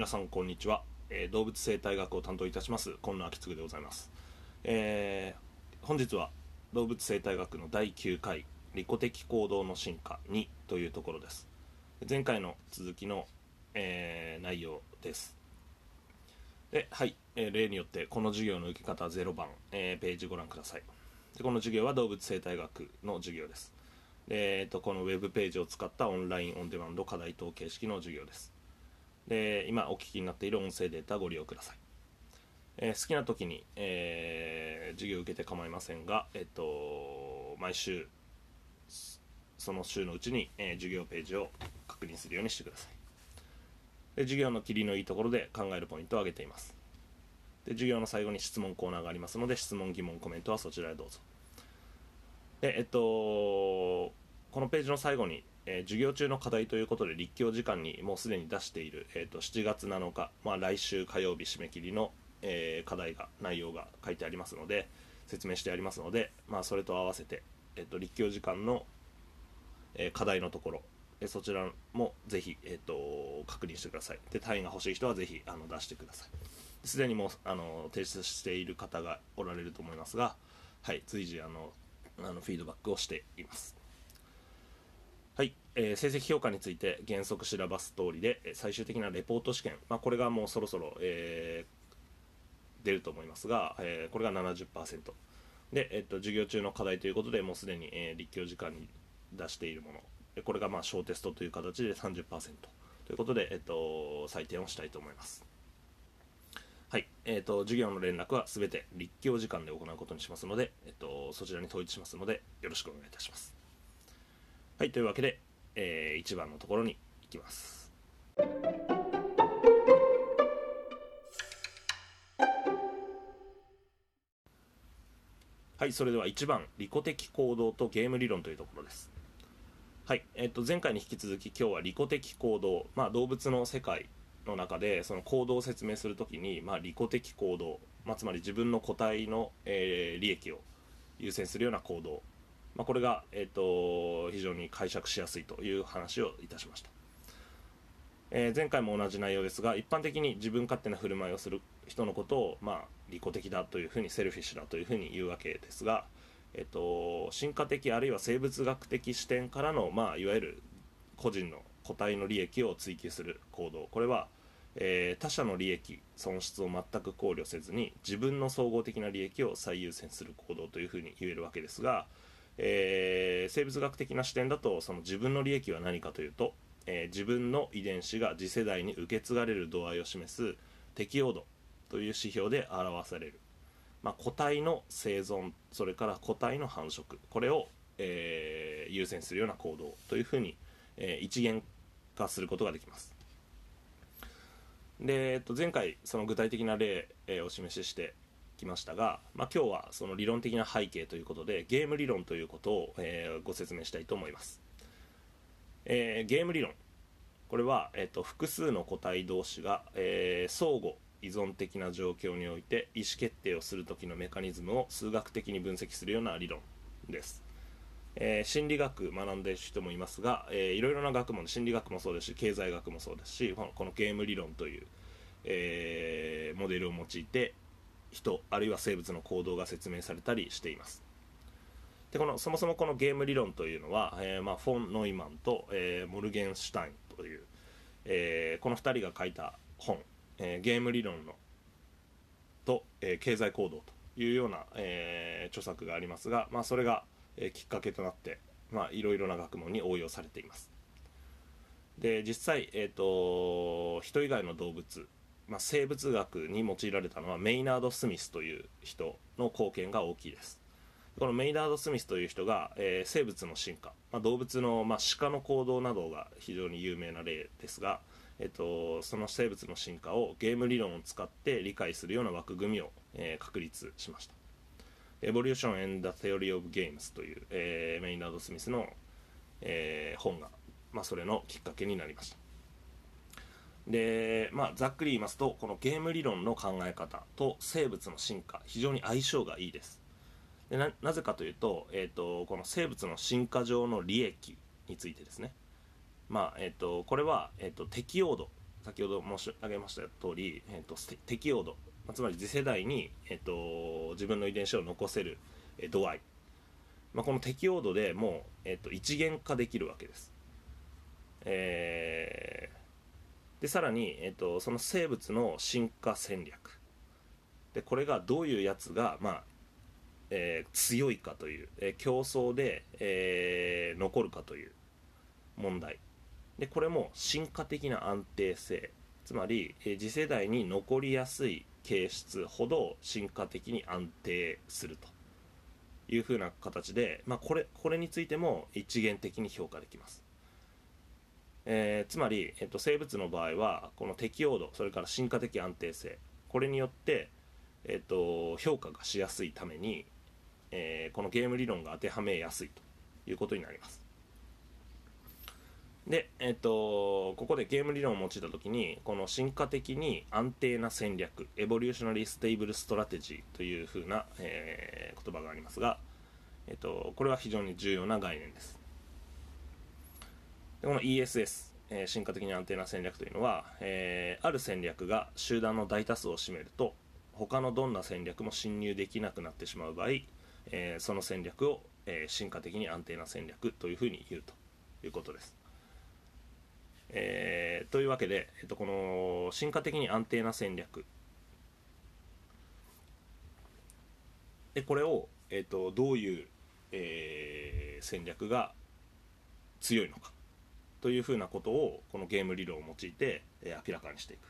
皆さんこんにちは、えー動物生態学を担当いたします。今野明嗣でございます、えー本日は動物生態学の第9回利己的行動の進化2というところです。前回の続きの、えー内容です。ではい、えー例によってこの授業の受け方0番、えーページご覧ください。でこの授業は動物生態学の授業です。で、えー、とこのウェブページを使ったオンラインオンデマンド課題等形式の授業です。で今お聞きになっている音声データご利用ください、えー好きな時に、えー授業を受けて構いませんが、えっと毎週その週のうちに、えー授業ページを確認するようにしてください。で授業の切りのいいところで考えるポイントを挙げています。で授業の最後に質問コーナーがありますので質問疑問コメントはそちらへどうぞ。でえっとこのページの最後に、えー授業中の課題ということで立教時間にもうすでに出している、えっと7月7日、まあ、来週火曜日締め切りの、えー課題が内容が書いてありますので説明してありますので、まあ、それと合わせて、えっと立教時間の、えー課題のところえそちらもぜひ、えっと確認してくださいで単位が欲しい人はぜひあの出してくださいすでにもうあの提出している方がおられると思いますが、はい、随時あのあのフィードバックをしています。はい、えー成績評価について原則調ばす通りで最終的なレポート試験、まあ、これがもうそろそろ、えー出ると思いますが、えーこれが70%で、えっと授業中の課題ということでもうすでに、えー立教時間に出しているもの。でこれがまあ小テストという形で30%ということで、えっと採点をしたいと思います。はい、えー、と授業の連絡はすべて立教時間で行うことにしますので、えっとそちらに統一しますのでよろしくお願いいたします。はい、というわけで、え1番のところに行きます。はい、それでは1番、利己的行動とゲーム理論というところです。はい、えっと前回に引き続き今日は利己的行動、まあ、動物の世界の中でその行動を説明するときに、まあ、利己的行動、まあ、つまり自分の個体の、えー利益を優先するような行動、まあ、これが、えっと非常に解釈しやすいという話をいたしました、えー前回も同じ内容ですが一般的に自分勝手な振る舞いをする人のことを、まあ、利己的だというふうにセルフィッシュだというふうに言うわけですが、えっと進化的あるいは生物学的視点からの、まあ、いわゆる個人の個体の利益を追求する行動。これは、えー他者の利益損失を全く考慮せずに自分の総合的な利益を最優先する行動というふうに言えるわけですが、えー生物学的な視点だとその自分の利益は何かというと、えー自分の遺伝子が次世代に受け継がれる度合いを示す適応度という指標で表される、まあ、個体の生存それから個体の繁殖。これを、えー優先するような行動というふうに、えー一元化することができます。で、えっと、前回その具体的な例えーをお示ししてきましたが、まあ、今日はその理論的な背景ということでゲーム理論ということを、えーご説明したいと思います、えーゲーム理論。これは、えっと複数の個体同士が、えー相互依存的な状況において意思決定をする時のメカニズムを数学的に分析するような理論です。えー心理学学んでいる人もいますが、えーいろいろな学問心理学もそうですし経済学もそうですしこのこのゲーム理論という、えーモデルを用いて人あるいは生物の行動が説明されたりしています。でこのそもそもこのゲーム理論というのは、えーまあ、フォン・ノイマンと、えーモルゲンシュタインという、えーこの2人が書いた本、えーゲーム理論のと、えー経済行動というような、えー著作がありますが、まあ、それが、えーきっかけとなって、まあ、いろいろな学問に応用されています。で実際、えー、と人以外の動物、まあ、生物学に用いられたのはメイナード・スミスという人の貢献が大きいです。このメイナード・スミスという人が、えー生物の進化、まあ、動物の、まあ、鹿の行動などが非常に有名な例ですが、えっと、その生物の進化をゲーム理論を使って理解するような枠組みを、えー確立しました「Evolution and the Theory of Games」という、えーメイナード・スミスの、えー本が、まあ、それのきっかけになりました。で、まあ、ざっくり言いますとこのゲーム理論の考え方と生物の進化非常に相性がいいです。でななぜかというと,、えー、とこの生物の進化上の利益についてですね。まあえっとこれは、えっと適応度先ほど申し上げました通り、えーと、適応度、まあ、つまり次世代に、えーと、自分の遺伝子を残せる、え度合い、まあ、この適応度でもう、えーと、一元化できるわけです、えー、でさらに、えー、とその生物の進化戦略。でこれがどういうやつが、まあえー、強いかという、えー、競争で、えー、残るかという問題。でこれも進化的な安定性。つまり、え、次世代に残りやすい形質ほど進化的に安定するというふうな形で、まあ、これこれについても一元的に評価できます、えー、つまり、えーと、生物の場合はこの適応度それから進化的安定性これによって、えーと評価がしやすいために、えー、このゲーム理論が当てはめやすいということになります。で、えっ、とここでゲーム理論を用いた時にこの進化的に安定な戦略 Evolutionary Stable Strategy というふうな、えー、言葉がありますが、えっ、とこれは非常に重要な概念です。でこの ESS、えー、進化的に安定な戦略というのは、えー、ある戦略が集団の大多数を占めると他のどんな戦略も侵入できなくなってしまう場合えー、その戦略を、えー、進化的に安定な戦略というふうに言うということです。えー、というわけで、えっと、この進化的に安定な戦略でこれを、えっと、どういう、えー、戦略が強いのかというふうなことをこのゲーム理論を用いて、えー、明らかにしていく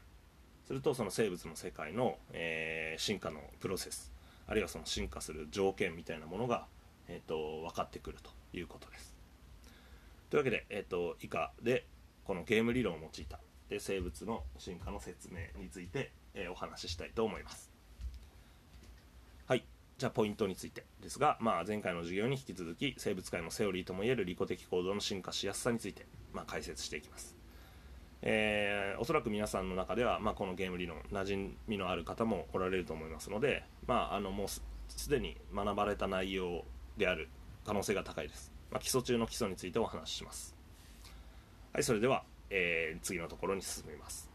するとその生物の世界の、えー、進化のプロセスあるいはその進化する条件みたいなものが、えーと、分かってくるということです。というわけで、えーと、以下でこのゲーム理論を用いたで生物の進化の説明について、えー、お話ししたいと思います。じゃあポイントについてですが、まあ、前回の授業に引き続き生物界のセオリーともいえる利己的行動の進化しやすさについて、まあ、解説していきます。えー、おそらく皆さんの中では、まあ、このゲーム理論馴染みのある方もおられると思いますので、まあ、あのもうすでに学ばれた内容である可能性が高いです、まあ、基礎中の基礎についてお話しします。はいそれでは、えー、次のところに進みます。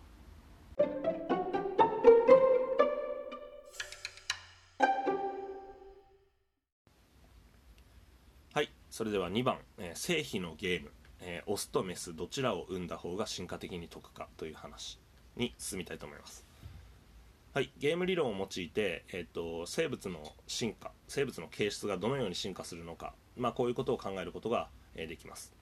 それでは2番、えー、成否のゲームえー、オスとメスどちらを産んだ方が進化的に得かという話に進みたいと思います。はい、ゲーム理論を用いて、えーと、生物の進化生物の形質がどのように進化するのか、まあ、こういうことを考えることが、えー、できます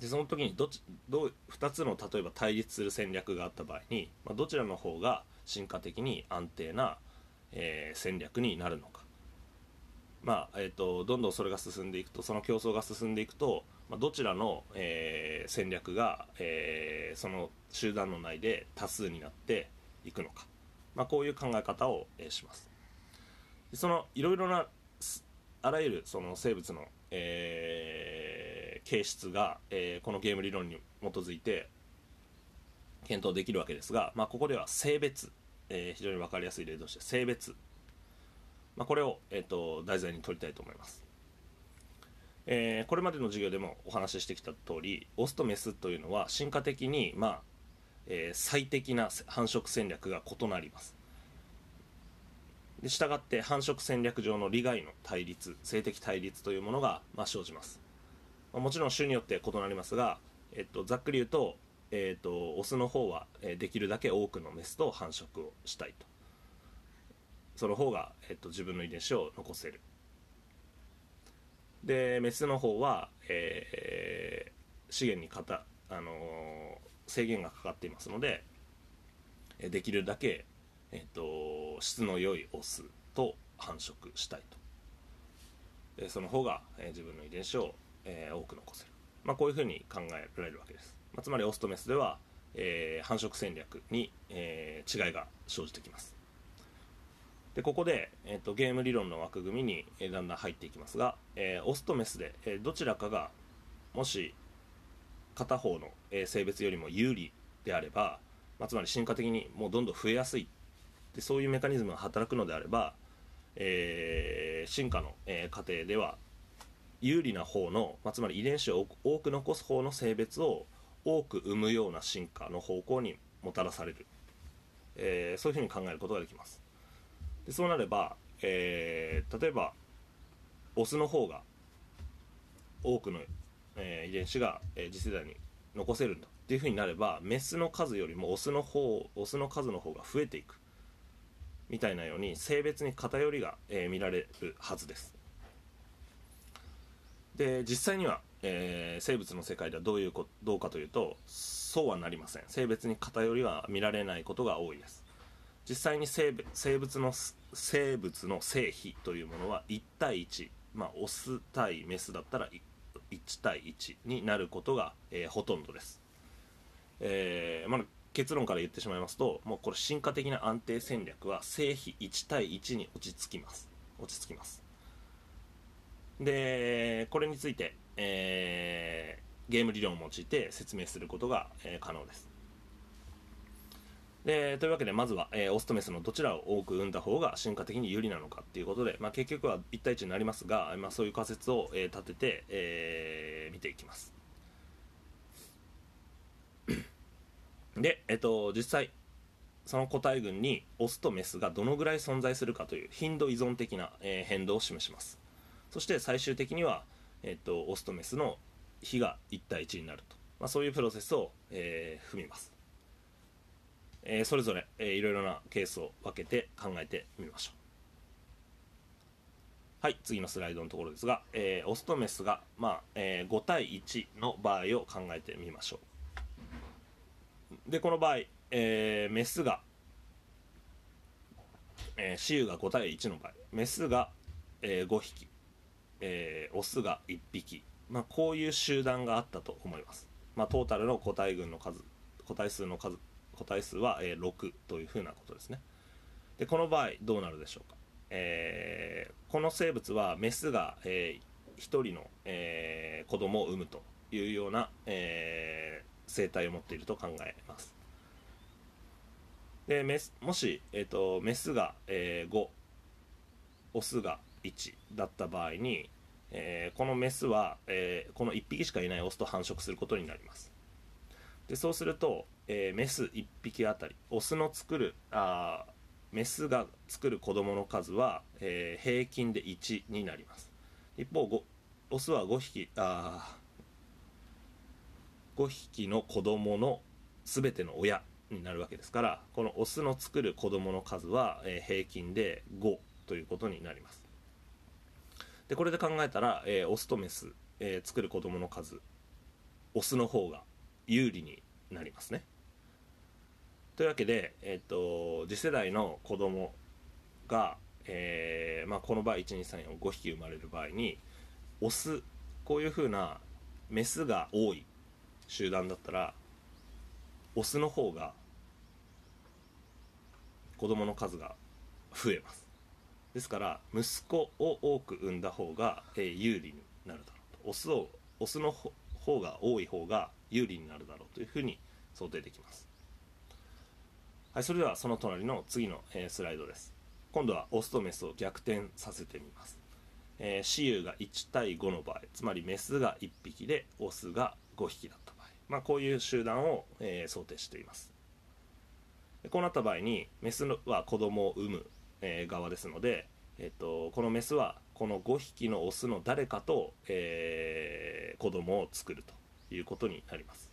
でその時にどちどう2つの例えば対立する戦略があった場合に、まあ、どちらの方が進化的に安定な、えー、戦略になるのかまあえーとどんどんそれが進んでいくとその競争が進んでいくとまあ、どちらの、えー、戦略が、えー、その集団の内で多数になっていくのか、まあ、こういう考え方を、えー、します。そのいろいろなあらゆるその生物の、えー、形質が、えー、このゲーム理論に基づいて検討できるわけですが、まあ、ここでは性別、えー、非常に分かりやすい例として性別、まあ、これを、えーと題材に取りたいと思います。えー、これまでの授業でもお話ししてきた通りオスとメスというのは進化的に、まあえー、最適な繁殖戦略が異なります。で従って繁殖戦略上の利害の対立性的対立というものが、まあ、生じます、まあ、もちろん種によって異なりますが、えっと、ざっくり言うと,、えっとオスの方は、え、できるだけ多くのメスと繁殖をしたいと。その方が、えっと、自分の遺伝子を残せる。でメスの方は、えー、資源にかた、あのー、制限がかかっていますのでできるだけ、えーと、質の良いオスと繁殖したいと。その方が、えー、自分の遺伝子を、えー、多く残せる、まあ、こういうふうに考えられるわけです、まあ、つまりオスとメスでは、えー、繁殖戦略に、えー、違いが生じてきます。でここで、えーと、ゲーム理論の枠組みに、えー、だんだん入っていきますが、えー、オスとメスで、えー、どちらかがもし片方の、えー、性別よりも有利であれば、まあ、つまり進化的にもうどんどん増えやすい。でそういうメカニズムが働くのであれば、えー、進化の、えー、過程では有利な方の、まあ、つまり遺伝子を多く残す方の性別を多く生むような進化の方向に、もたらされる、えー、そういうふうに考えることができます。でそうなれば、えー、例えばオスの方が多くの、えー、遺伝子が、えー、次世代に残せるんだっていうふうになればメスの数よりもオスの方オスの数の方が増えていく。みたいなように性別に偏りが、えー、見られるはずです。で実際には、えー、生物の世界ではどういうこどうかというとそうはなりません。性別に偏りは見られないことが多いです。実際に生生物の生物の性比というものは1対1まあオス対メスだったら1対1になることが、えー、ほとんどです、えーまあ、結論から言ってしまいますともうこれ進化的な安定戦略は正比1対1に落ち着きます。落ち着きます。でこれについて、えー、ゲーム理論を用いて説明することが、えー、可能です。でというわけでまずは、えー、オスとメスのどちらを多く産んだ方が進化的に有利なのかっていうことで、まあ、結局は1対1になりますが、まあ、そういう仮説を、えー、立てて、えー、見ていきます。で、えっと、実際その個体群にオスとメスがどのぐらい存在するかという頻度依存的な、えー、変動を示します。そして最終的には、えっと、オスとメスの比が1対1になると、まあ、そういうプロセスを、えー、踏みます。えー、それぞれ、えー、いろいろなケースを分けて考えてみましょう。はい次のスライドのところですが、えー、オスとメスが、まあえー、5対1の場合を考えてみましょう。でこの場合、えー、メスが、えー、雌雄が5対1の場合。メスが、えー、5匹、えー、オスが1匹、まあ、こういう集団があったと思います、まあ、トータルの個体群の数個体数の数。個体数は、えー、6というふうなことですね。でこの場合どうなるでしょうか、えー、この生物はメスが、えー、1人の、えー、子供を産むというような、え、生態を持っていると考えます。でメスもし、えーと、メスが、えー、5オスが1だった場合に、え、このメスは、え、この1匹しかいないオスと繁殖することになります。でそうすると、えー、メス1匹あたり。オスの作るあメスが作る子供の数は、えー、平均で1になります。一方オスは5匹あ5匹の子供の全ての親になるわけですからこのオスの作る子供の数は、えー、平均で5ということになります。でこれで考えたら、えー、オスとメス、えー、作る子供の数オスの方が有利になりますね。というわけで、えっと、次世代の子供が、えーまあ、この場合12345匹生まれる場合にオスこういうふうなメスが多い集団だったらオスの方が子供の数が増えます。ですから息子を多く産んだ方が、えー、有利になるだろうと。オスをオスの方が多い方が有利になるだろうというふうに想定できます。はい、それではその隣の次の、え、スライドです。今度はオスとメスを逆転させてみます、えー、雌雄が1対5の場合つまりメスが1匹でオスが5匹だった場合、まあ、こういう集団を、えー、想定しています。こうなった場合にメスは子供を産む、えー、側ですので、えーと、このメスはこの5匹のオスの誰かと、えー、子供を作ると。いうことになります。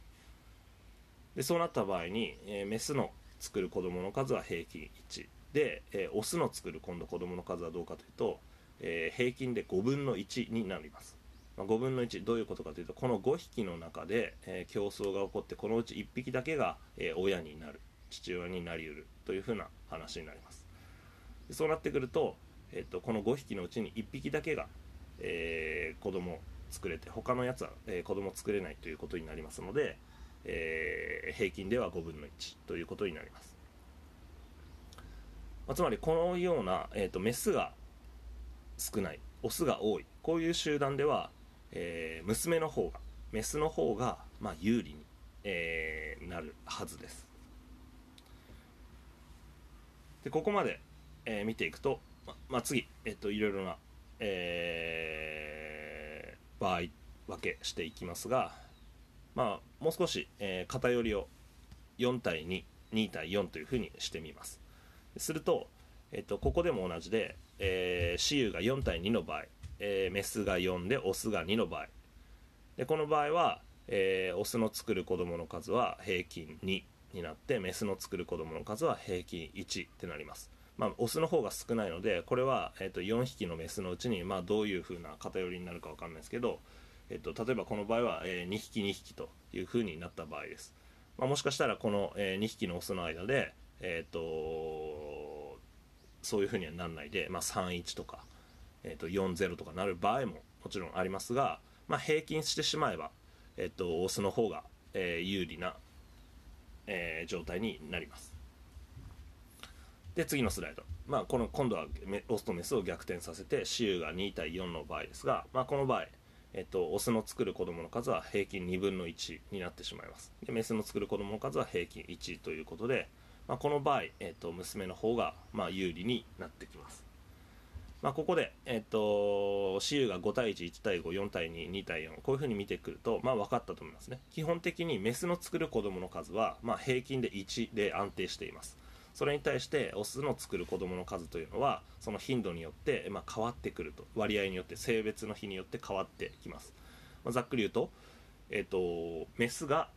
でそうなった場合に、えー、メスの作る子供の数は平均1で、えー、オスの作る今度子供の数はどうかというと、えー、平均で5分の1になります、まあ、5分の1どういうことかというとこの5匹の中で、えー、競争が起こってこのうち1匹だけが、え親になる父親になりうるというふうな話になります。そうなってくると,、えーと、この5匹のうちに1匹だけが、えー、子供作れて他のやつは、えー、子供作れないということになりますので、えー、平均では5分の1ということになります、まあ、つまりこのような、えーと、メスが少ないオスが多いこういう集団では、えー、娘の方がメスの方が、まあ、有利に、えー、なるはずです。でここまで、えー、見ていくと、ままあ、次、えっと、いろいろな、えー、場合分けしていきますがまあ、もう少し、えー、偏りを4対2 2対4というふうにしてみます。すると、えっと、ここでも同じで、えー、雌雄が4対2の場合、えー、メスが4でオスが2の場合。でこの場合は、えー、オスの作る子供の数は平均2になってメスの作る子供の数は平均1ってなります。まあ、オスの方が少ないのでこれは、えー、と4匹のメスのうちに、まあ、どういう風な偏りになるか分かんないですけど、えー、と例えばこの場合は、えー、2匹2匹という風になった場合です、まあ、もしかしたらこの、えー、2匹のオスの間で、えーと、そういう風にはならないで、まあ、31とか、えー、と40とかなる場合ももちろんありますが、まあ、平均してしまえば、えー、とオスの方が、えー、有利な、えー、状態になります。で次のスライド、まあ、この今度はオスとメスを逆転させて雌雄が2対4の場合ですが、まあ、この場合、えっと、オスの作る子供の数は平均2分の1になってしまいますでメスの作る子供の数は平均1ということで、まあ、この場合、えっと、娘の方がまあ有利になってきますまあ、ここで、えっと、雌雄が5対1、1対5、4対2、2対4、こういうふうに見てくると、まあ、分かったと思いますね。基本的にメスの作る子供の数は、まあ、平均で1で安定しています。それに対してオスの作る子供の数というのはその頻度によって、まあ、変わってくると。割合によって性別の日によって変わってきます、まあ、ざっくり言うと,、えーと、メスが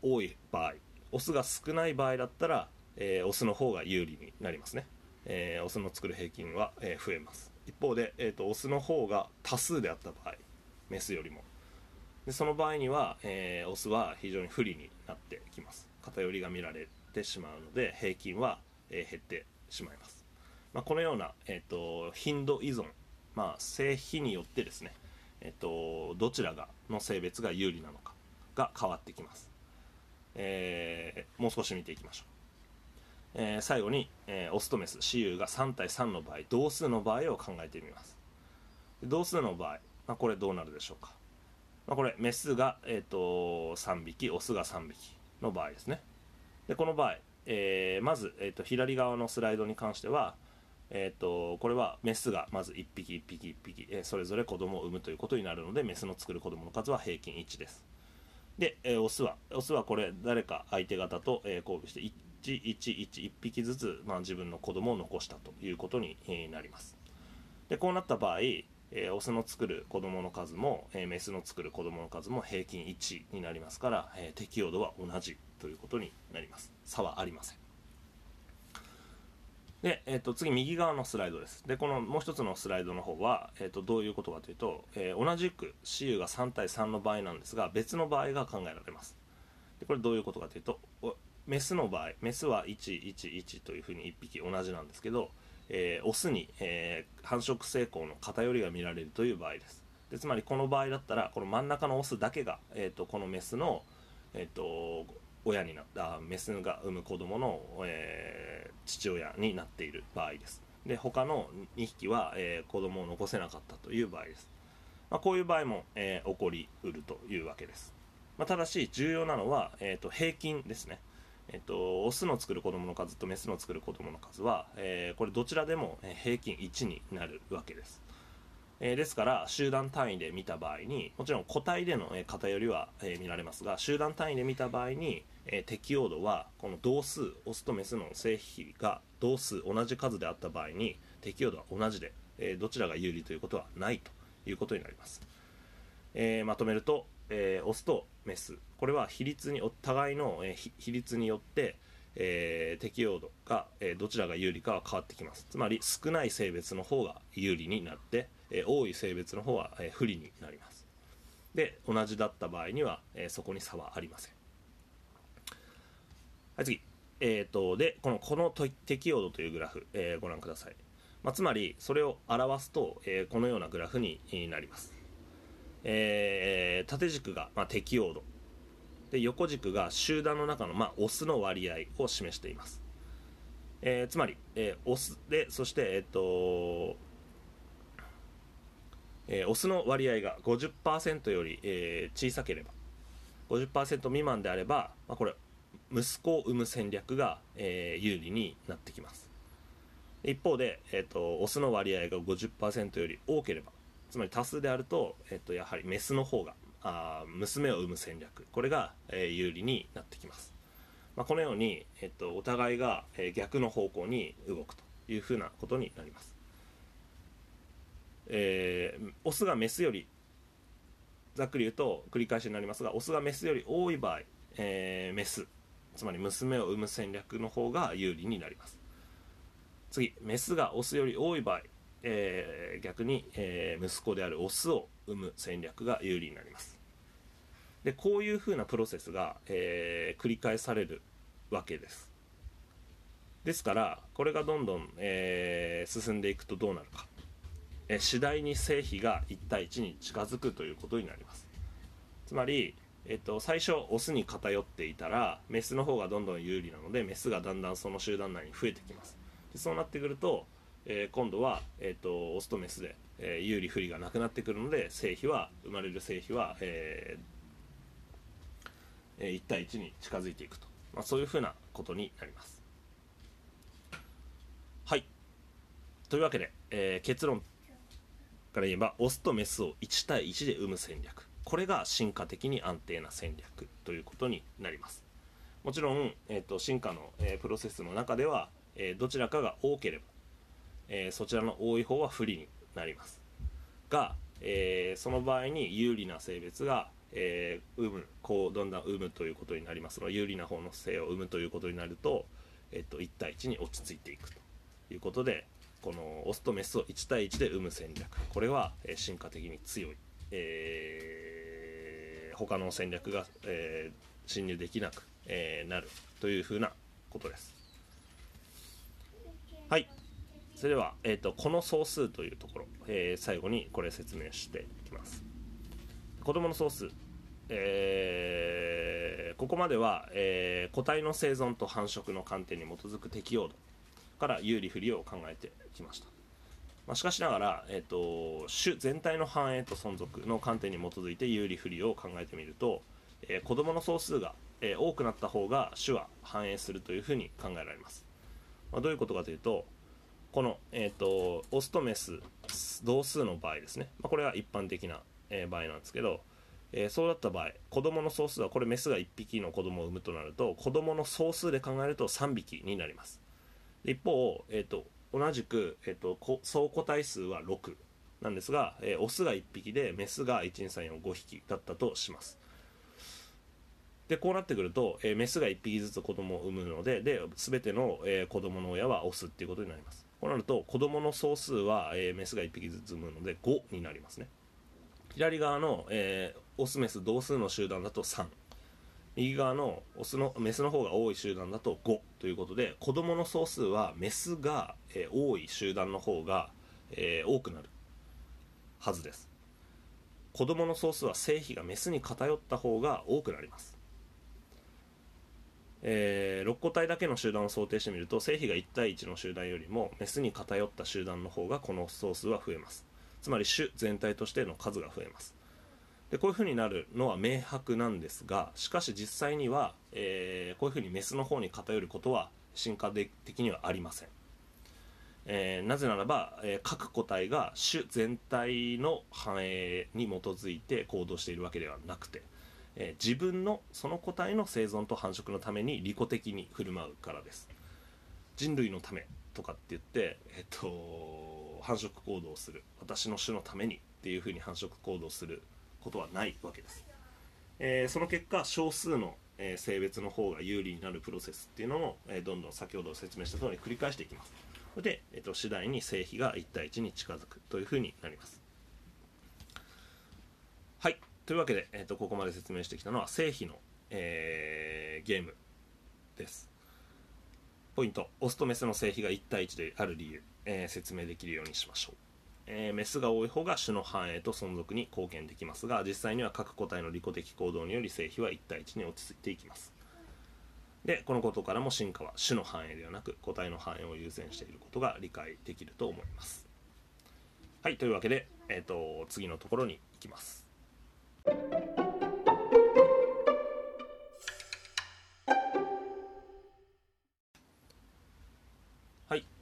多い場合オスが少ない場合だったら、えー、オスの方が有利になりますね、えー、オスの作る平均は、えー、増えます。一方で、えーと、オスの方が多数であった場合メスよりも。でその場合には、えー、オスは非常に不利になってきます。偏りが見られってしまうので平均は、え減ってしまいます、まあ、このような、えーと、頻度依存、まあ、性比によってですね、えーと、どちらがの性別が有利なのかが変わってきます、えー、もう少し見ていきましょう、えー、最後に、えー、オスとメス雌雄が3対3の場合同数の場合を考えてみます。同数の場合、まあ、これどうなるでしょうか、まあ、これメスが、えーと3匹オスが3匹の場合ですね。でこの場合、えー、まず、えーと、左側のスライドに関しては、えーと、これはメスがまず1匹1匹1匹、えー、それぞれ子供を産むということになるのでメスの作る子供の数は平均1です。で、えー、オスはオスはこれ誰か相手方と、えー、交尾して1111匹ずつ、まあ、自分の子供を残したということに、なります。でこうなった場合、えー、オスの作る子供の数も、え、メスの作る子供の数も平均1になりますから、え、適用度は同じ。ということになります。差はありません。で、えー、と次右側のスライドです。でこのもう一つのスライドの方は、えー、とどういうことかというと、えー、同じく雌雄が3対3の場合なんですが別の場合が考えられます。でこれどういうことかというとメスの場合メスは111というふうに1匹同じなんですけど、えー、オスに、えー、繁殖成功の偏りが見られるという場合です。でつまりこの場合だったらこの真ん中のオスだけが、えーと、このメスの、えーと親になったメスが産む子供の、えー、父親になっている場合です。で他の2匹は、えー、子供を残せなかったという場合です、まあ、こういう場合も、えー、起こりうるというわけです、まあ、ただし重要なのは、えーと、平均ですね。えっと、オスの作る子供の数とメスの作る子供の数は、え、これどちらでも平均1になるわけです。えー、ですから集団単位で見た場合にもちろん個体での、え偏りは、えー、見られますが集団単位で見た場合に、えー、適用度はこの同数オスとメスの性比が同数同じ数であった場合に適用度は同じで、えどちらが有利ということはないということになります、えまとめると、えオスとメス。これは比率にお互いの、え比率によって、えー、適用度が、えー、どちらが有利かは変わってきます。つまり少ない性別の方が有利になってえ多い性別の方は、え不利になります。で同じだった場合には、えそこに差はありません。はい次。えーと、でこのこの適用度というグラフ、えー、ご覧ください、まあ、つまりそれを表すと、えー、このようなグラフになります、えー、縦軸が、まあ、適用度。で横軸が集団の中の、まあ、オスの割合を示しています、えつまり、えオス。でそして、えーとえー、オスの割合が50%より、えー、小さければ50%未満であれば、まあ、これ息子を産む戦略が、えー、有利になってきます。一方で、えーと、オスの割合が50%より多ければつまり多数であると,、えーと、やはりメスの方があ娘を産む戦略これが、えー、有利になってきます。まあ、このように、えっと、お互いが、え逆の方向に動くというふうなことになります、えー、オスがメスよりざっくり言うと繰り返しになりますがオスがメスより多い場合、えー、メスつまり娘を産む戦略の方が有利になります。次メスがオスより多い場合、えー、逆に、えー、息子であるオスを産む戦略が有利になります。でこういうふうなプロセスが、えー、繰り返されるわけです。ですからこれがどんどん、えー、進んでいくとどうなるか、え、次第に成否が1対1に近づくということになります。つまり、えっと、最初オスに偏っていたらメスの方がどんどん有利なのでメスがだんだんその集団内に増えてきます。でそうなってくると、えー、今度は、えっと、オスとメスで、えー、有利不利がなくなってくるので成否は生まれる成否は、えー、1対1に近づいていくと、まあ、そういうふうなことになります。はい。というわけで、え、結論。から言えばオスとメスを1対1で生む戦略。これが進化的に安定な戦略ということになります。もちろん、えーと、進化の、えー、プロセスの中では、えー、どちらかが多ければ、えー、そちらの多い方は不利になります。が、えその場合に有利な性別が、えー産むこうどんどん産むということになります。ので有利な方の性を産むということになると,、えーと、と1対1に落ち着いていくということでこのオスとメスを1対1で生む戦略。これは、え進化的に強い、えー、他の戦略が、えー、侵入できなく、えー、なるというふうなことです。はい。それでは、えーと、この総数というところ、えー、最後にこれ説明していきます。子どもの総数。えー、ここまでは、えー、個体の生存と繁殖の観点に基づく適用度。から有利不利を考えてきました、まあ、しかしながら、えーと、種全体の繁栄と存続の観点に基づいて有利不利を考えてみると、えー、子どもの総数が、えー、多くなった方が種は繁栄するというふうに考えられます、まあ、どういうことかというとこの、えーと、オスとメス同数の場合ですね、まあ、これは一般的な、えー、場合なんですけど、えー、そうだった場合子供の総数はこれメスが1匹の子供を産むとなると子供の総数で考えると3匹になります。一方、えーと、同じく、えーと、総個体数は6なんですが、えー、オスが1匹でメスが12345匹だったとします。でこうなってくると、えー、メスが1匹ずつ子供を産むのでで全ての、えー、子供の親はオスっていうことになります。こうなると子供の総数は、えー、メスが1匹ずつ産むので5になりますね。左側の、えー、オスメス同数の集団だと3右側のオスのメスの方が多い集団だと5ということで子供の総数はメスが、えー、多い集団の方が、えー、多くなるはずです。子供の総数は性比がメスに偏った方が多くなります。えー、6個体だけの集団を想定してみると性比が1対1の集団よりもメスに偏った集団の方がこの総数は増えます。つまり種全体としての数が増えます。でこういうふうになるのは明白なんですがしかし実際には、えー、こういうふうにメスの方に偏ることは進化的にはありません、えー、なぜならば、えー、各個体が種全体の繁栄に基づいて行動しているわけではなくて、え自分のその個体の生存と繁殖のために利己的に振る舞うからです。人類のためとかって言って、えっと、繁殖行動をする。私の種のためにっていうふうに繁殖行動する。ことはないわけです、えー、その結果少数の、え、性別の方が有利になるプロセスっていうのを、え、どんどん先ほど説明した通り繰り返していきます。で、えーと、次第に性比が1対1に近づくというふうになります。はい。というわけで、えーと、ここまで説明してきたのは性比の、えー、ゲームです。ポイント。オスとメスの性比が1対1である理由、えー、説明できるようにしましょう。えー、メスが多い方が種の繁栄と存続に貢献できますが実際には各個体の利己的行動により成否は1対1に落ち着いていきます。でこのことからも進化は種の繁栄ではなく個体の繁栄を優先していることが理解できると思います。はいというわけで、えーと、次のところに行きます。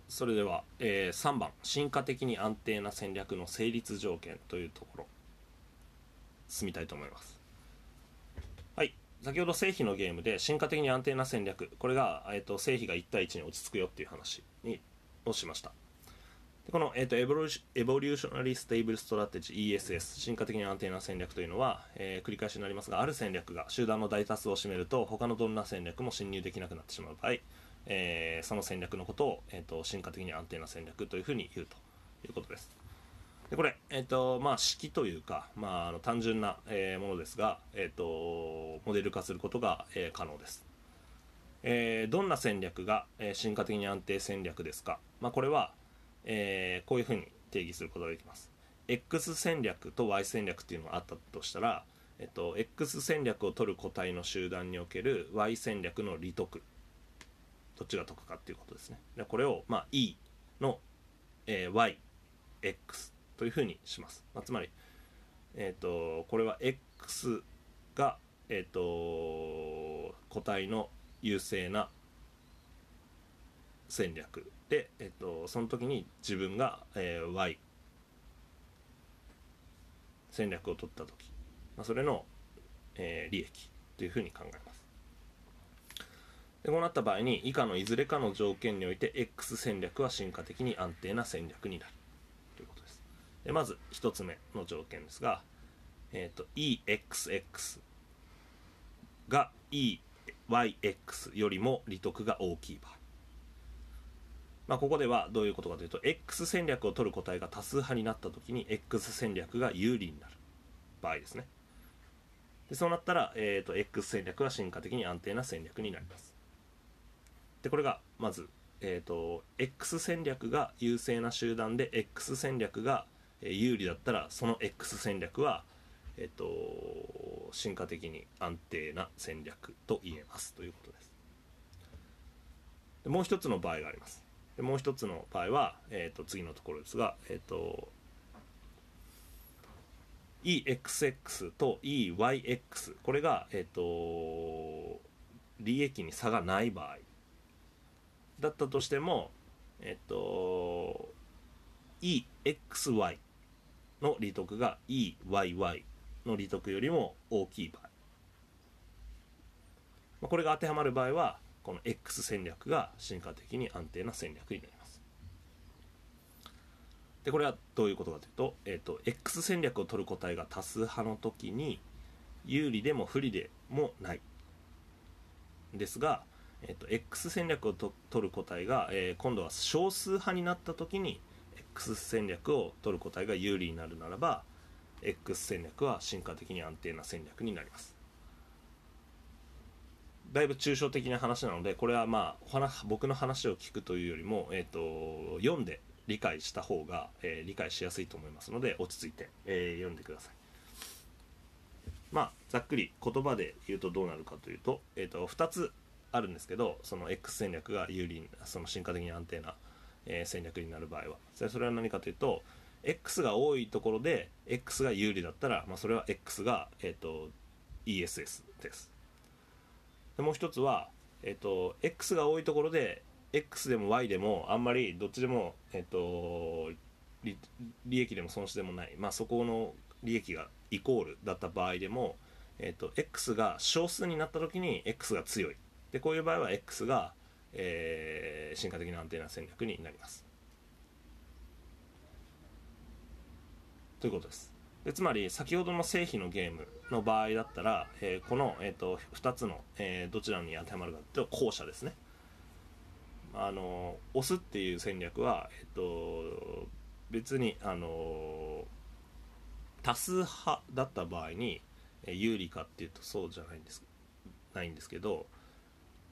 それでは、えー、3番進化的に安定な戦略の成立条件というところ進みたいと思います。はい。先ほど性比のゲームで進化的に安定な戦略これが、えーと、性比が1対1に落ち着くよっていう話にをしました。でこの、えーと、 Evolutionary Stable Strategy ESS 進化的に安定な戦略というのは、えー、繰り返しになりますがある戦略が集団の大多数を占めると他のどんな戦略も侵入できなくなってしまう場合、えー、その戦略のことを、えーと進化的に安定な戦略というふうに言うということです。でこれ、え、ー、とまあ、式というか、まあ、あの単純な、えー、ものですが、えーと、モデル化することが、えー、可能です、えー、どんな戦略が、えー、進化的に安定戦略ですか、まあ、これは、えー、こういうふうに定義することができます。X 戦略と Y 戦略っていうのがあったとしたら、えっと、X 戦略を取る個体の集団における Y 戦略の利得。どっちが得かっていうことですね。でこれを、まあ、E の、えー、YX というふうにします、まあ、つまり、えーと、これは X が、えーと、個体の優勢な戦略で、えーと、その時に自分が、えー、Y 戦略を取った時、まあ、それの、えー、利益というふうに考えます。でこうなった場合に以下のいずれかの条件において X 戦略は進化的に安定な戦略になる。ということです。でまず1つ目の条件ですが、えーと、EXX が EYX よりも利得が大きい場合、まあ、ここではどういうことかというと X 戦略を取る個体が多数派になった時に X 戦略が有利になる場合ですね。でそうなったら、えーと、X 戦略は進化的に安定な戦略になります。でこれがまず、えーと X 戦略が優勢な集団で X 戦略が有利だったらその X 戦略は、えっと、進化的に安定な戦略と言えます。ということです。でもう一つの場合があります。でもう一つの場合は、えっと、次のところですが、えっと、EXX と EYX これが、えっと、利益に差がない場合。だったとしてもえっと EXY の利得が EYY の利得よりも大きい場合、まあ、これが当てはまる場合はこの X 戦略が進化的に安定な戦略になります。でこれはどういうことかというと,、えーと、X 戦略を取る個体が多数派の時に有利でも不利でもない。ですが、えーと、X 戦略をと取る個体が、えー、今度は少数派になった時に X 戦略を取る個体が有利になるならば X 戦略は進化的に安定な戦略になります。だいぶ抽象的な話なのでこれはまあ僕の話を聞くというよりも、えーと、読んで理解した方が、えー、理解しやすいと思いますので落ち着いて、えー、読んでください。まあざっくり言葉で言うとどうなるかというと,、えーと、2つあるんですけどその X 戦略が有利その進化的に安定なえー、戦略になる場合は。それは何かというと X が多いところで X が有利だったら、まあ、それは X が、えーと、ESS です。でもう一つは、えーと、X が多いところで X でも Y でもあんまりどっちでも、えーと、利利益でも損失でもない、まあ、そこの利益がイコールだった場合でも、えー、と X が少数になった時に X が強い。でこういう場合は X がえー、進化的な安定な戦略になります。ということです。でつまり先ほどの正比のゲームの場合だったら、えー、この、えーと、2つの、えー、どちらに当てはまるかというと後者ですね。あの押すっていう戦略は、えーと、別にあの多数派だった場合に、有利かっていうとそうじゃないんですないんですけど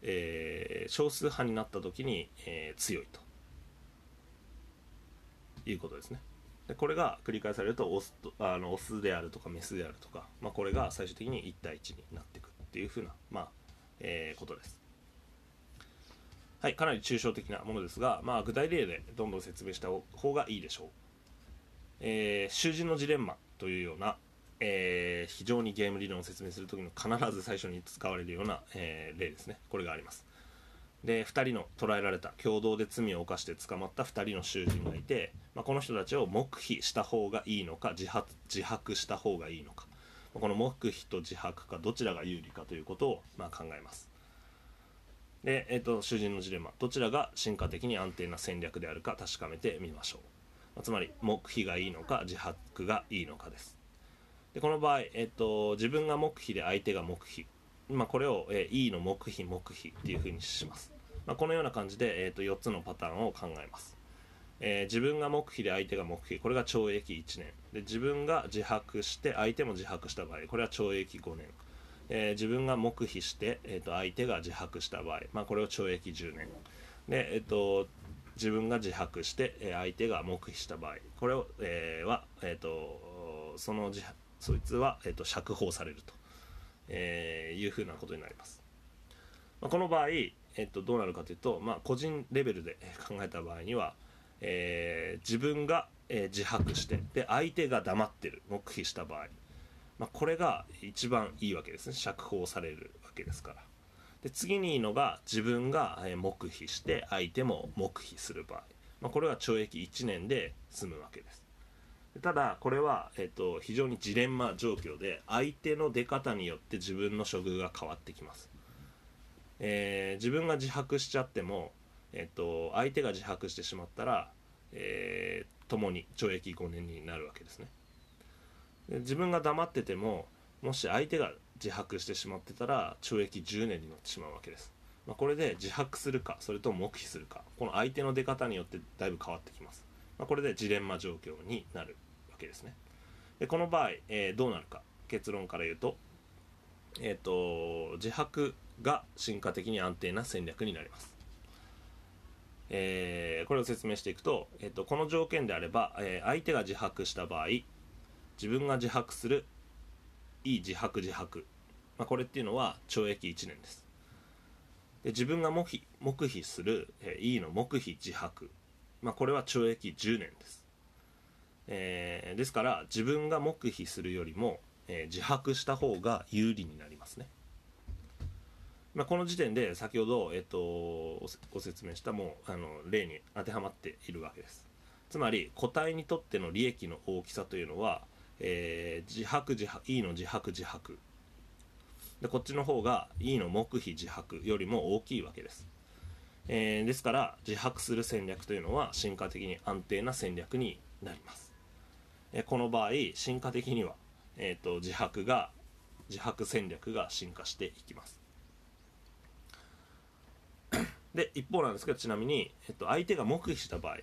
えー、少数派になった時に、えー、強いということですね。でこれが繰り返されるとオスとあのオスであるとかメスであるとか、まあ、これが最終的に1対1になっていくっていうふうな、まあえー、ことです。はいかなり抽象的なものですが、まあ、具体例でどんどん説明した方がいいでしょう、え、囚人のジレンマというような、えー、非常にゲーム理論を説明する時の必ず最初に使われるような、えー、例ですね。これがあります。で2人の捕らえられた共同で罪を犯して捕まった2人の囚人がいて、まあ、この人たちを黙秘した方がいいのか自発自白した方がいいのか、この黙秘と自白かどちらが有利かということをまあ考えます。で、えーと、囚人のジレンマ。どちらが進化的に安定な戦略であるか確かめてみましょう。つまり黙秘がいいのか自白がいいのかです。でこの場合、えーと、自分が黙秘で相手が黙秘、まあ、これを、えー、E の黙秘黙秘っていうふうにします、まあ、このような感じで、えーと、4つのパターンを考えます。えー、自分が黙秘で相手が黙秘。これが懲役1年。で自分が自白して相手も自白した場合。これは懲役5年。えー、自分が黙秘して、えーと、相手が自白した場合、まあ、これを懲役10年。で、えーと、自分が自白して、えー、相手が黙秘した場合。これを、えー、は、えーと、その自そいつは、えー、と釈放されると、えー、いうふうなことになります、まあ、この場合、えー、とどうなるかというと、まあ、個人レベルで考えた場合には、えー、自分が、えー、自白してで相手が黙ってる黙秘した場合。まあ、これが一番いいわけですね。釈放されるわけですから。で次にいいのが自分が黙秘して相手も黙秘する場合、まあ、これは懲役1年で済むわけです。ただこれは、えっと、非常にジレンマ状況で相手の出方によって自分の処遇が変わってきます、えー、自分が自白しちゃっても、えっと、相手が自白してしまったら、えー、共に懲役5年になるわけですね。自分が黙っててももし相手が自白してしまってたら懲役10年になってしまうわけです、まあ、これで自白するかそれとも黙秘するかこの相手の出方によってだいぶ変わってきます、まあ、これでジレンマ状況になる。わけですね。でこの場合、えー、どうなるか。結論から言うと,、えーと、自白が進化的に安定な戦略になります。えー、これを説明していくと,、えーと、とこの条件であれば、えー、相手が自白した場合自分が自白するいい自白自白、まあ、これっていうのは懲役1年です。で自分が黙秘黙秘する、えー、いいの黙秘自白、まあ、これは懲役10年です、えー、ですから自分が黙秘するよりも、えー、自白した方が有利になりますね。まあ、この時点で先ほど、えっと、ご説明したもうあの例に当てはまっているわけです。つまり個体にとっての利益の大きさというのはえー、自白自白 E の自白自白。でこっちの方が E の黙秘自白よりも大きいわけです、えー、ですから自白する戦略というのは進化的に安定な戦略になります、え、この場合進化的には、えーと、自白が自白戦略が進化していきます。で一方なんですけどちなみに、えっと、相手が黙秘した場合。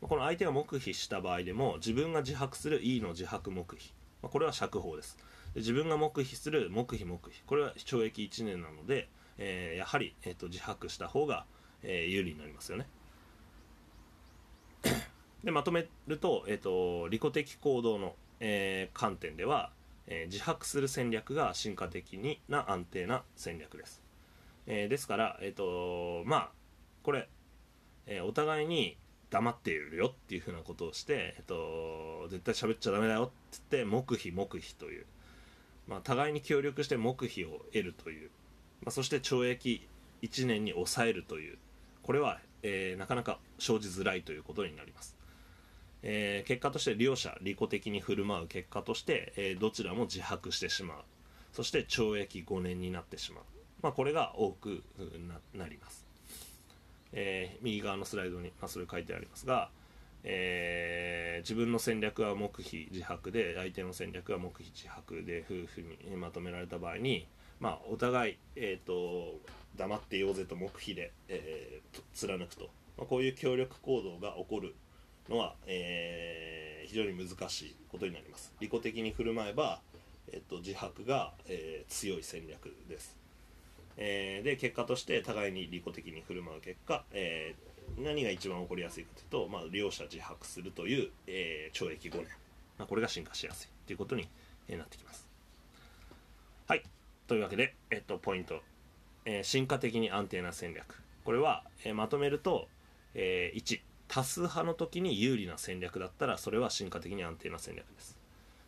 この相手が黙秘した場合でも自分が自白する E の自白黙秘。まこれは釈放です。で自分が黙秘する黙秘黙秘。これは懲役1年なので、えー、やはり、えーと、自白した方が、えー、有利になりますよね。でまとめると,、えーと、利己的行動の、えー、観点では、え自白する戦略が進化的にな安定な戦略です、えですから、えーとまあこれ、えお互いに黙っているよっていうふうなことをして、えっと、絶対喋っちゃダメだよって言って黙秘黙秘という、まあ、互いに協力して黙秘を得るという、まあ、そして懲役1年に抑えるというこれは、え、なかなか生じづらいということになります、えー、結果として両者利己的に振る舞う結果として、えー、どちらも自白してしまう。そして懲役5年になってしまう、まあ、これが多くなります。えー、右側のスライドに、まあ、それ書いてありますが、えー、自分の戦略は黙秘自白で相手の戦略は黙秘自白で夫婦にまとめられた場合に、まあ、お互い、えーと、黙ってようぜと黙秘で、えー、貫くと、まあ、こういう協力行動が起こるのは、えー、非常に難しいことになります。利己的に振る舞えば、えーと、自白が、えー、強い戦略です。えー、で結果として互いに利己的に振る舞う結果、えー、何が一番起こりやすいかというと、まあ、両者自白するという、えー、懲役5年、まあ、これが進化しやすいということになってきます。はい。というわけで、えっと、ポイント、えー、進化的に安定な戦略。これは、えー、まとめると、えー、1多数派の時に有利な戦略だったらそれは進化的に安定な戦略です。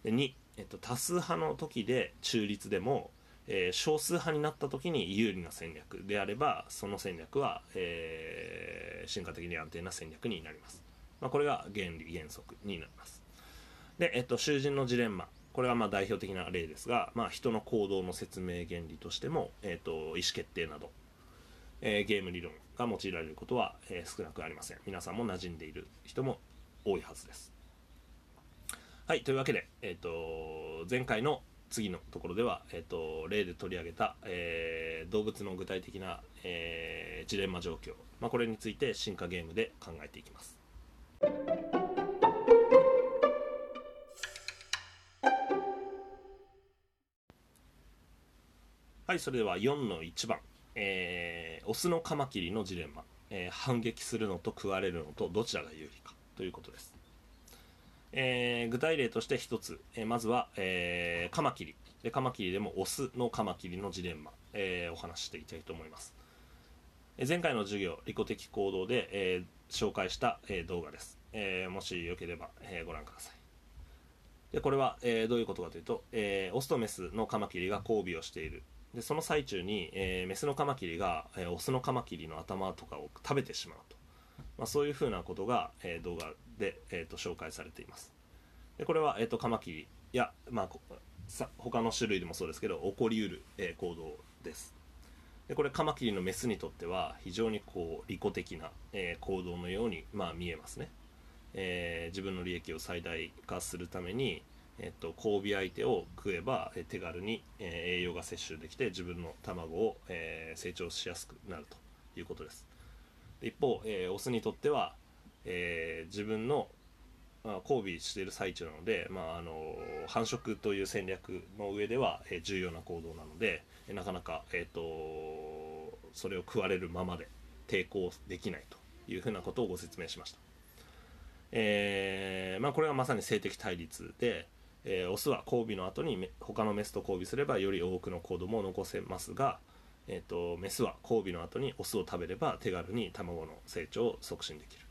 で2、えっと、多数派の時で中立でもえー、少数派になった時に有利な戦略であればその戦略は、えー、進化的に安定な戦略になります、まあ、これが原理原則になります。で、えっと、囚人のジレンマ。これはまあ代表的な例ですが、まあ、人の行動の説明原理としても、えーと、意思決定など、えー、ゲーム理論が用いられることは、えー、少なくありません。皆さんも馴染んでいる人も多いはずです。はいというわけで、えーと、前回の次のところでは、えーと、例で取り上げた、えー、動物の具体的な、えー、ジレンマ状況、まあ、これについて進化ゲームで考えていきます。はいそれでは4の1番、えー、オスのカマキリのジレンマ、えー、反撃するのと食われるのとどちらが有利かということです、えー、具体例として1つ、えー、まずは、えー、カマキリ。でカマキリでもオスのカマキリのジレンマ、えー、お話ししていきたいと思います、え、前回の授業利己的行動で、えー、紹介した、えー、動画です、えー、もしよければ、えー、ご覧ください。でこれは、えー、どういうことかというと、えー、オスとメスのカマキリが交尾をしている。でその最中に、えー、メスのカマキリが、えー、オスのカマキリの頭とかを食べてしまうと、まあ、そういうふうなことが、えー、動画で、えーと、紹介されています。でこれは、えーと、カマキリや、まあ、さ他の種類でもそうですけど起こりうる、えー、行動です。でこれカマキリのメスにとっては非常にこう利己的な、えー、行動のように、まあ、見えますね、えー、自分の利益を最大化するために、えっと、交尾相手を食えば、手軽に、栄養が摂取できて自分の卵を、え成長しやすくなるということです一方、えオスにとっては、え自分の、まあ、交尾している最中なので、まあ、あの繁殖という戦略の上では、え重要な行動なので、なかなか、えーとそれを食われるままで抵抗できないというふうなことをご説明しました。えーまあ、これはまさに性的対立で、えー、オスは交尾の後に他のメスと交尾すればより多くの子供を残せますが、えーと、メスは交尾の後にオスを食べれば手軽に卵の成長を促進できる。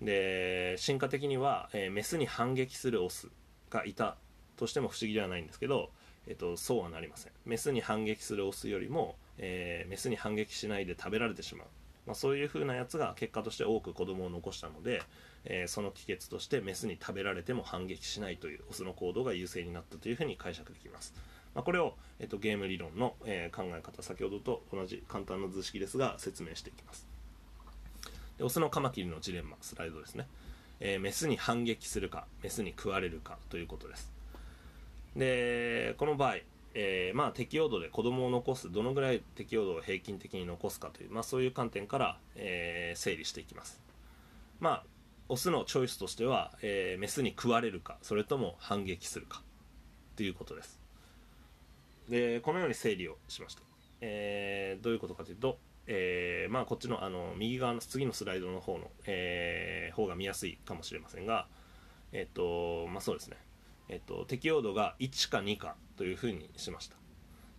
で進化的には、えー、メスに反撃するオスがいたとしても不思議ではないんですけど、えーと、そうはなりません。メスに反撃するオスよりも、えー、メスに反撃しないで食べられてしまう、まあ、そういう風なやつが結果として多く子供を残したので、えー、その帰結としてメスに食べられても反撃しないというオスの行動が優勢になったというふうに解釈できます、まあ、これを、えーと、ゲーム理論の、えー、考え方先ほどと同じ簡単な図式ですが説明していきます。でオスのカマキリのジレンマスライドですね、えー、メスに反撃するかメスに食われるかということです。でこの場合えー、まあ、適用度で子供を残すどのぐらい適用度を平均的に残すかという、まあ、そういう観点から、えー、整理していきます。まあオスのチョイスとしては、えー、メスに食われるかそれとも反撃するかということです。でこのように整理をしました、えー、どういうことかというと、えー、まあこっちのあの右側の次のスライドの方の、えー、方が見やすいかもしれませんがえっ、とまあそうですね。えっ、と適用度が1か2かというふうにしました。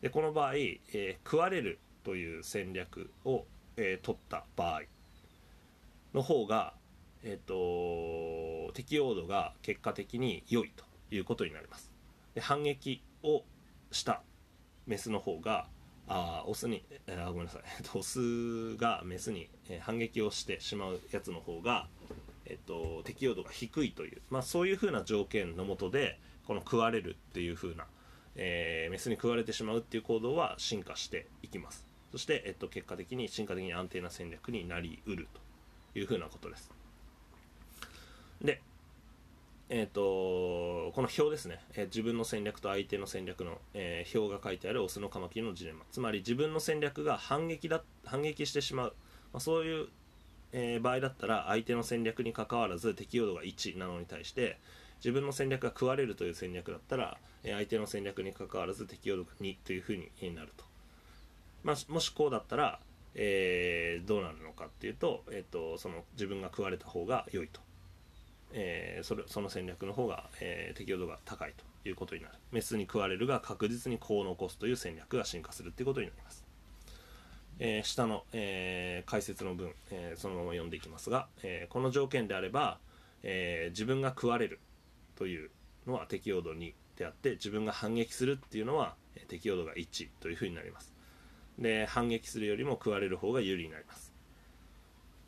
でこの場合、えー、食われるという戦略を、えー、取った場合の方がえっ、と適用度が結果的に良いということになります。で反撃をしたメスの方があオスにあごめんなさい。オスがメスに、え反撃をしてしまうやつの方が、えっと、適用度が低いという、まあ、そういうふうな条件のもとでこの食われるっていうふうな、えー、メスに食われてしまうっていう行動は進化していきます。そして、えっと、結果的に進化的に安定な戦略になりうるというふうなことです。で、えーと、この表ですね、えー、自分の戦略と相手の戦略の、えー、表が書いてあるオスのカマキリのジレンマ。つまり自分の戦略が反撃だ反撃してしまう、まあ、そういう、え、場合だったら相手の戦略にかかわらず適用度が1なのに対して自分の戦略が食われるという戦略だったら、え相手の戦略にかかわらず適用度が2というふうになると、まあ、もしこうだったら、えどうなるのかっていうと,、えーとその自分が食われた方が良いと。えー、それその戦略の方が、えー、適用度が高いということになる。メスに食われるが確実に子を残すという戦略が進化するということになります、えー、下の、え解説の文、えそのまま読んでいきますが、えこの条件であれば、え自分が食われるというのは適用度2であって自分が反撃するっていうのは適用度が1というふうになります。で反撃するよりも食われる方が有利になります。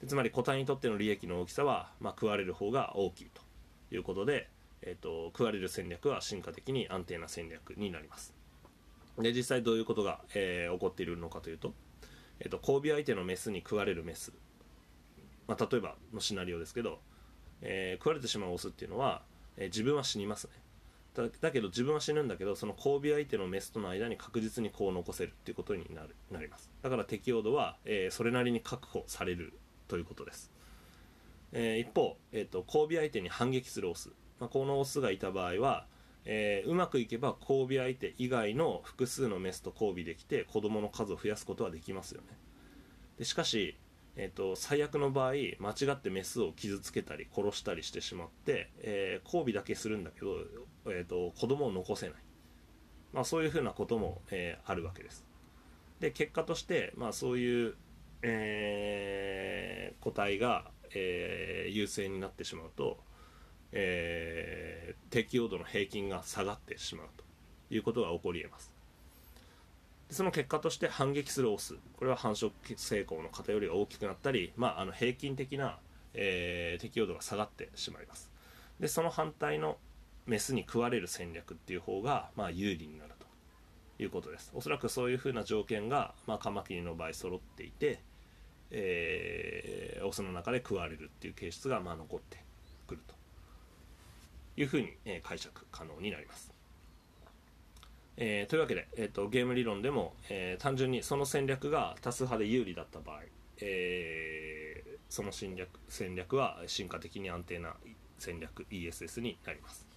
つまり個体にとっての利益の大きさは、まあ、食われる方が大きいということで、えーと、食われる戦略は進化的に安定な戦略になります。で実際どういうことが、えー、起こっているのかというと,、えーと、交尾相手のメスに食われるメス、まあ、例えばのシナリオですけど、えー、食われてしまうオスっていうのは、えー、自分は死にますね。だだけど自分は死ぬんだけどその交尾相手のメスとの間に確実に子を残せるっていうことになるなります。だから適応度は、えー、それなりに確保されるということです、えー、一方、えーと、交尾相手に反撃するオス。まあ、このオスがいた場合は、えー、うまくいけば交尾相手以外の複数のメスと交尾できて子供の数を増やすことはできますよね。でしかし、えーと、最悪の場合間違ってメスを傷つけたり殺したりしてしまって、えー、交尾だけするんだけど、えーと、子供を残せない、まあ、そういうふうなことも、えー、あるわけです。で結果として、まあ、そういう、えー、個体が、えー、優勢になってしまうとえー、適用度の平均が下がってしまうということが起こり得ます。その結果として反撃するオス。これは繁殖成功の偏りが大きくなったり、まあ、あの平均的な、えー、適用度が下がってしまいます。でその反対のメスに食われる戦略っていう方が、まあ、有利になるということです。おそらくそういうふうな条件が、まあ、カマキリの場合揃っていて、えー、オスの中で食われるっていう形質が、まあ、残ってくるというふうに、え解釈可能になります。えー、というわけで、えーと、ゲーム理論でも、えー、単純にその戦略が多数派で有利だった場合、えー、その戦略戦略は進化的に安定な戦略 ESS になります、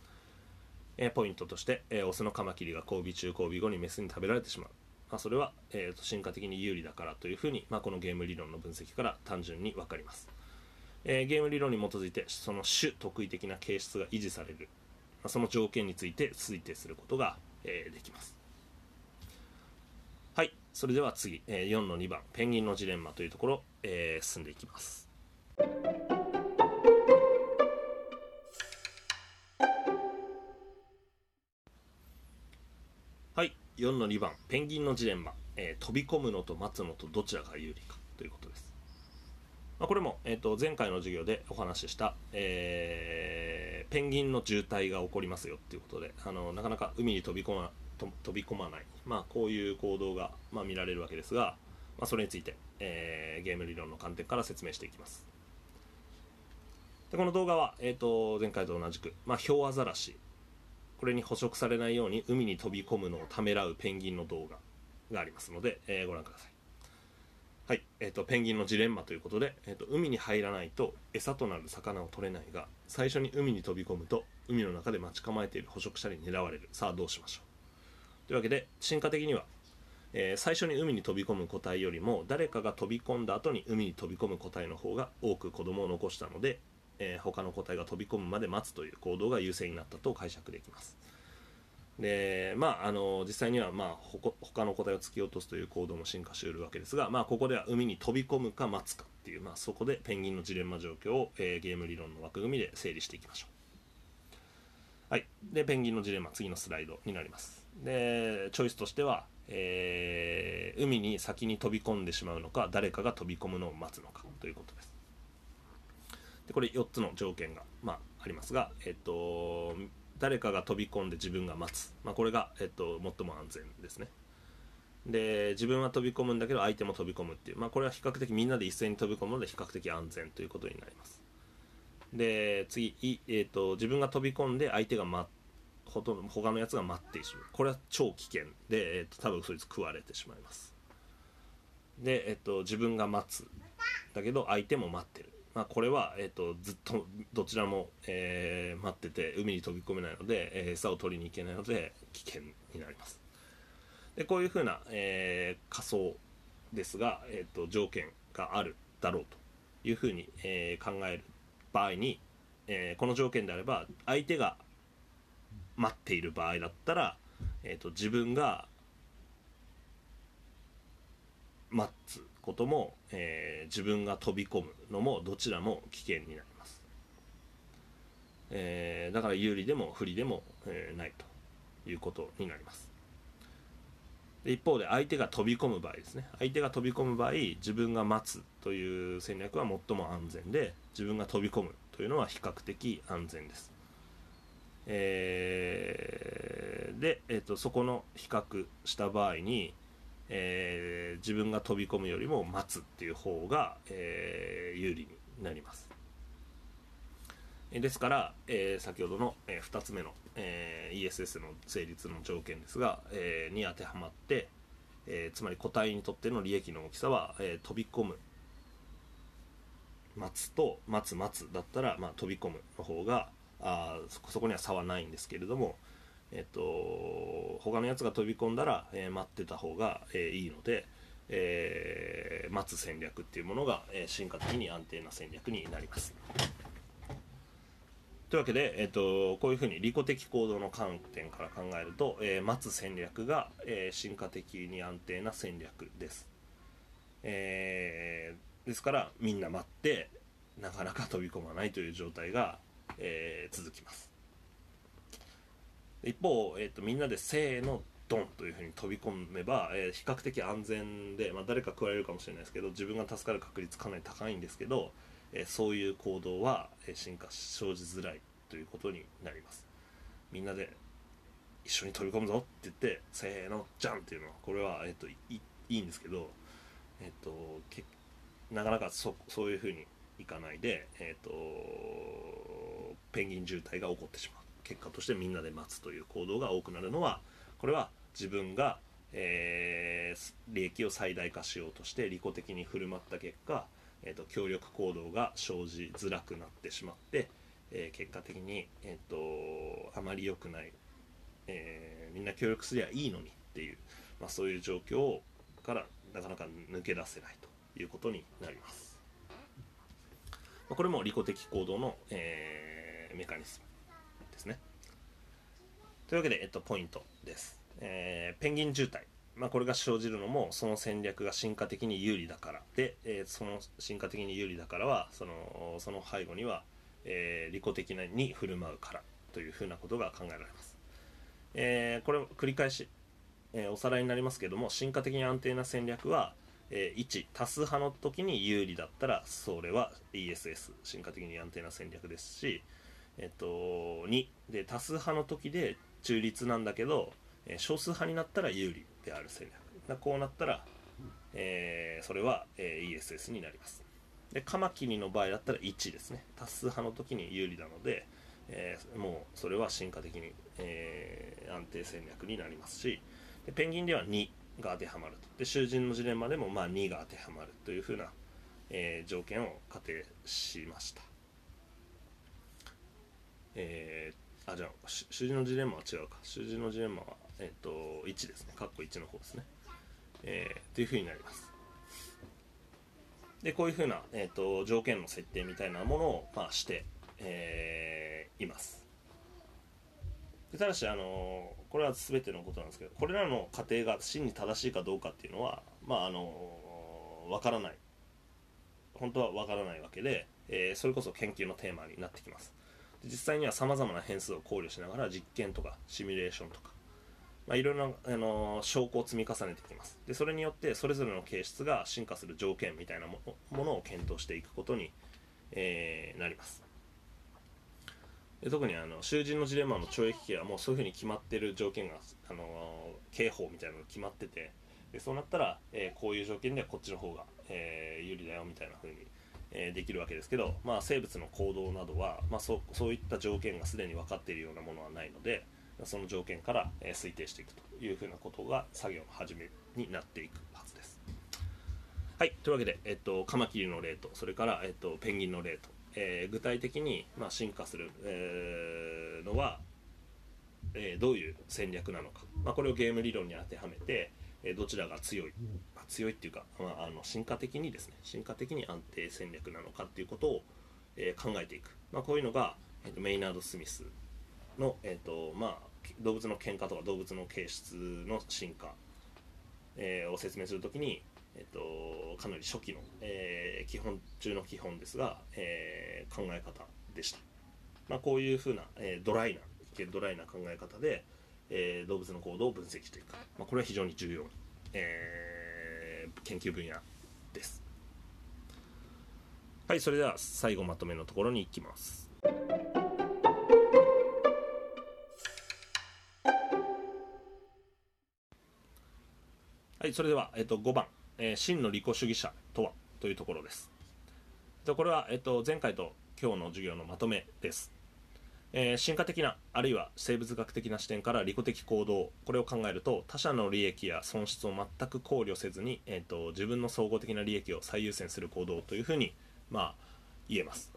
えポイントとして、えオスのカマキリが交尾中交尾後にメスに食べられてしまう、まあ、それは、えーと進化的に有利だからというふうに、まあ、このゲーム理論の分析から単純に分かります。えー、ゲーム理論に基づいてその種得意的な形質が維持される、まあ、その条件について推定することが、えー、できます。はい。それでは次、えー、4の2番。ペンギンのジレンマというところ、えー、進んでいきます。はい。4の2番ペンギンのジレンマ、えー、飛び込むのと待つのとどちらが有利か。ということです。まあ、これも、えー、と前回の授業でお話しした、えー、ペンギンの渋滞が起こりますよっていうことであのなかなか海に飛び込ま飛び込まない、まあ、こういう行動が、まあ、見られるわけですが、まあ、それについて、えー、ゲーム理論の観点から説明していきます。でこの動画は、えー、と前回と同じく、まあ、ヒョウアザラシこれに捕食されないように海に飛び込むのをためらうペンギンの動画がありますので、えー、ご覧ください。はい、えーと、ペンギンのジレンマということで、えーと、海に入らないと餌となる魚を取れないが最初に海に飛び込むと海の中で待ち構えている捕食者に狙われる。さあどうしましょう。というわけで進化的には、えー、最初に海に飛び込む個体よりも誰かが飛び込んだ後に海に飛び込む個体の方が多く子供を残したので、えー、他の個体が飛び込むまで待つという行動が優勢になったと解釈できます。でまああの実際にはまあほ他の個体を突き落とすという行動も進化しているわけですが、まあ、ここでは海に飛び込むか待つかっていう、まあ、そこでペンギンのジレンマ状況を、えー、ゲーム理論の枠組みで整理していきましょう。はい。でペンギンのジレンマ次のスライドになります。でチョイスとしては、えー、海に先に飛び込んでしまうのか誰かが飛び込むのを待つのかということです。でこれ4つの条件が、まあ、ありますがえっと誰かが飛び込んで自分が待つ、まあ、これが、えっと、最も安全ですね。で自分は飛び込むんだけど相手も飛び込むっていう、まあ、これは比較的みんなで一斉に飛び込むので比較的安全ということになります。で次、えーと、自分が飛び込んで相手が、ま、ほとんど他のやつが待ってしまう。これは超危険。で、えーと、多分そいつ食われてしまいます。で、えーと自分が待つ。だけど相手も待ってる。まあ、これは、えーと、ずっとどちらも、えー、待ってて海に飛び込めないので、えー、餌を取りに行けないので危険になります。でこういうふうな、えー、仮想ですが、えーと、条件があるだろうというふうに、えー、考える場合に、えー、この条件であれば相手が待っている場合だったら、えーと自分が待つことも、えー、自分が飛び込むのもどちらも危険になります、えー、だから有利でも不利でも、えー、ないということになります。一方で相手が飛び込む場合ですね。相手が飛び込む場合自分が待つという戦略は最も安全で自分が飛び込むというのは比較的安全です。えーで、えー、とそこの比較した場合に、えー自分が飛び込むよりも待つっていう方が、えー有利になります。ですから、えー先ほどの、え2つ目の、えー ESS の成立の条件ですが、えーに当てはまって、えーつまり個体にとっての利益の大きさは、えー飛び込む。待つと待つ待つだったら、まあ、飛び込むの方があそこには差はないんですけれども、えっと他のやつが飛び込んだら、えー待ってた方が、えーいいので、えー待つ戦略っていうものが、え進化的に安定な戦略になります。というわけで、えっとこういうふうに利己的行動の観点から考えると、え待つ戦略が、え進化的に安定な戦略です。えですからみんな待ってなかなか飛び込まないという状態が、え続きます一方、えー、とみんなでせーのドンというふうに飛び込めば、えー比較的安全で、まあ、誰か食われるかもしれないですけど自分が助かる確率かなり高いんですけど、えーそういう行動は、え進化生じづらいということになります。みんなで一緒に飛び込むぞって言ってせーのじゃんっていうのはこれは、えー、といいいんですけど、えー、とけなかなかそそういうふうにいかないで、えー、とペンギン渋滞が起こってしまう。結果としてみんなで待つという行動が多くなるのはこれは自分が、えー利益を最大化しようとして利己的に振る舞った結果、えー、と協力行動が生じづらくなってしまって、えー結果的に、えー、とあまり良くない、えーみんな協力すりゃいいのにっていう、まあ、そういう状況からなかなか抜け出せないということになります。まあこれも利己的行動の、えーメカニズム。というわけで、えっと、ポイントです。えーペンギン渋滞。まあ、これが生じるのもその戦略が進化的に有利だからで、えーその進化的に有利だからはそのその背後には、えー利己的に振る舞うからというふうなことが考えられます。えーこれを繰り返し、えーおさらいになりますけども進化的に安定な戦略は、えー1多数派の時に有利だったらそれは ESS 進化的に安定な戦略ですし、えっと、2で多数派の時で中立なんだけど、え少数派になったら有利である戦略。だこうなったら、えーそれは、えー ESS になります。でカマキリの場合だったら1ですね。多数派の時に有利なので、えーもうそれは進化的に、え安定戦略になりますしでペンギンでは2が当てはまると。で囚人のジレンマでもまあ2が当てはまるというふうな、え条件を仮定しました。えーあじゃあし囚人のジレンマは違うか。囚人のジレンマは、えっと1ですね。カッコ1の方ですね。えーというふうになります。でこういうふうな、えー、と条件の設定みたいなものを、まあ、して、えーいます。ただし、あのこれは全てのことなんですけどこれらの過程が真に正しいかどうかっていうのはまああのわからない。本当はわからないわけで、えーそれこそ研究のテーマになってきます。実際にはさまざまな変数を考慮しながら実験とかシミュレーションとかまあ、いろいろな、あの証拠を積み重ねていきます。でそれによってそれぞれの形質が進化する条件みたいなものものを検討していくことに、えーなります。で特にあの囚人のジレンマの懲役刑はもうそういうふうに決まってる条件が、あの刑法みたいなのが決まっててでそうなったら、えーこういう条件ではこっちの方が、えー有利だよみたいなふうに、えできるわけですけど、まあ、生物の行動などは、まあ、そうそういった条件がすでに分かっているようなものはないのでその条件から、え推定していくというふうなことが作業の始めになっていくはずです。はい、というわけで、えっと、カマキリの例とそれから、えっと、ペンギンの例と、えー具体的に、まあ、進化する、えーのは、えーどういう戦略なのか、まあ、これをゲーム理論に当てはめて、えーどちらが強い、まあ強いっていうか、まあ、あの進化的にですね。進化的に安定戦略なのかっていうことを、えー考えていく、まあ、こういうのが、えーとメイナード・スミスの、えーとまあ、動物の喧嘩とか動物の形質の進化、えーを説明するときに、えー、とかなり初期の、えー基本中の基本ですが、えー考え方でした、まあ、こういうふうな、えードライな一見ドライな考え方で、えー、動物の行動を分析していく、まあ、これは非常に重要な、えー、研究分野です。はいそれでは最後まとめのところにいきます。はいそれでは、えっと、5番、えー「真の利己主義者とは?」というところです。でこれは、えっと、前回と今日の授業のまとめです。えー進化的なあるいは生物学的な視点から利己的行動これを考えると他者の利益や損失を全く考慮せずに、えー、と自分の総合的な利益を最優先する行動というふうに、まあ、言えます。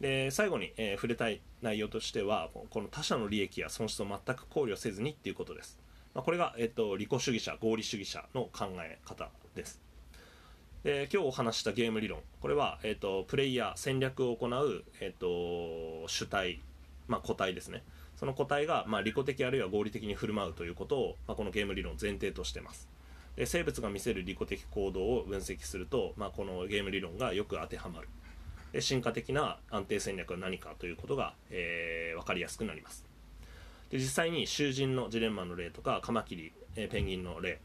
で最後に、えー触れたい内容としてはこの他者の利益や損失を全く考慮せずにっていうことです、まあ、これが、えー、と利己主義者合理主義者の考え方です。で今日お話したゲーム理論これは、えー、とプレイヤー戦略を行う、えー、と主体、まあ、個体ですね。その個体が、まあ、利己的あるいは合理的に振る舞うということを、まあ、このゲーム理論前提としてます。で生物が見せる利己的行動を分析すると、まあ、このゲーム理論がよく当てはまる。で進化的な安定戦略は何かということが、えー分かりやすくなります。で実際に囚人のジレンマの例とかカマキリ、えーペンギンの例、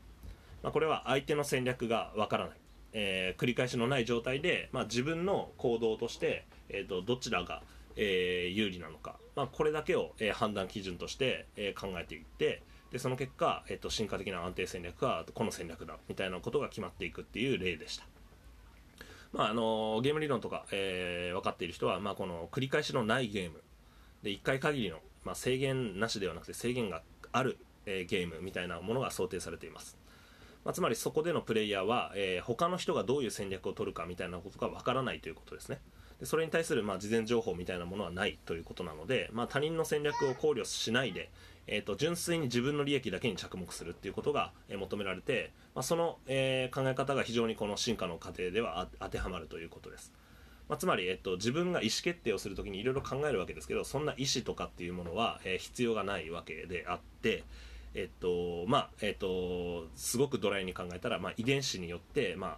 まあ、これは相手の戦略がわからない、えー繰り返しのない状態で、まあ、自分の行動として、えー、とどちらが、えー有利なのか、まあ、これだけを、えー判断基準として、えー考えていってでその結果、えー、と進化的な安定戦略はこの戦略だみたいなことが決まっていくっていう例でした。まああのゲーム理論とか、えー分かっている人は、まあ、この繰り返しのないゲームで1回限りの、まあ、制限なしではなくて制限がある、えーゲームみたいなものが想定されています、まあ、つまりそこでのプレイヤーは、えー他の人がどういう戦略を取るかみたいなことがわからないということですね。でそれに対する、まあ、事前情報みたいなものはないということなので、まあ、他人の戦略を考慮しないで、えー、と純粋に自分の利益だけに着目するっていうことが、え求められて、まあ、その、え考え方が非常にこの進化の過程では当てはまるということです。まあ、つまり、えっと、自分が意思決定をするときにいろいろ考えるわけですけどそんな意思とかっていうものは、えー必要がないわけであって、えっとまあえっと、すごくドライに考えたら、まあ、遺伝子によって、まあ、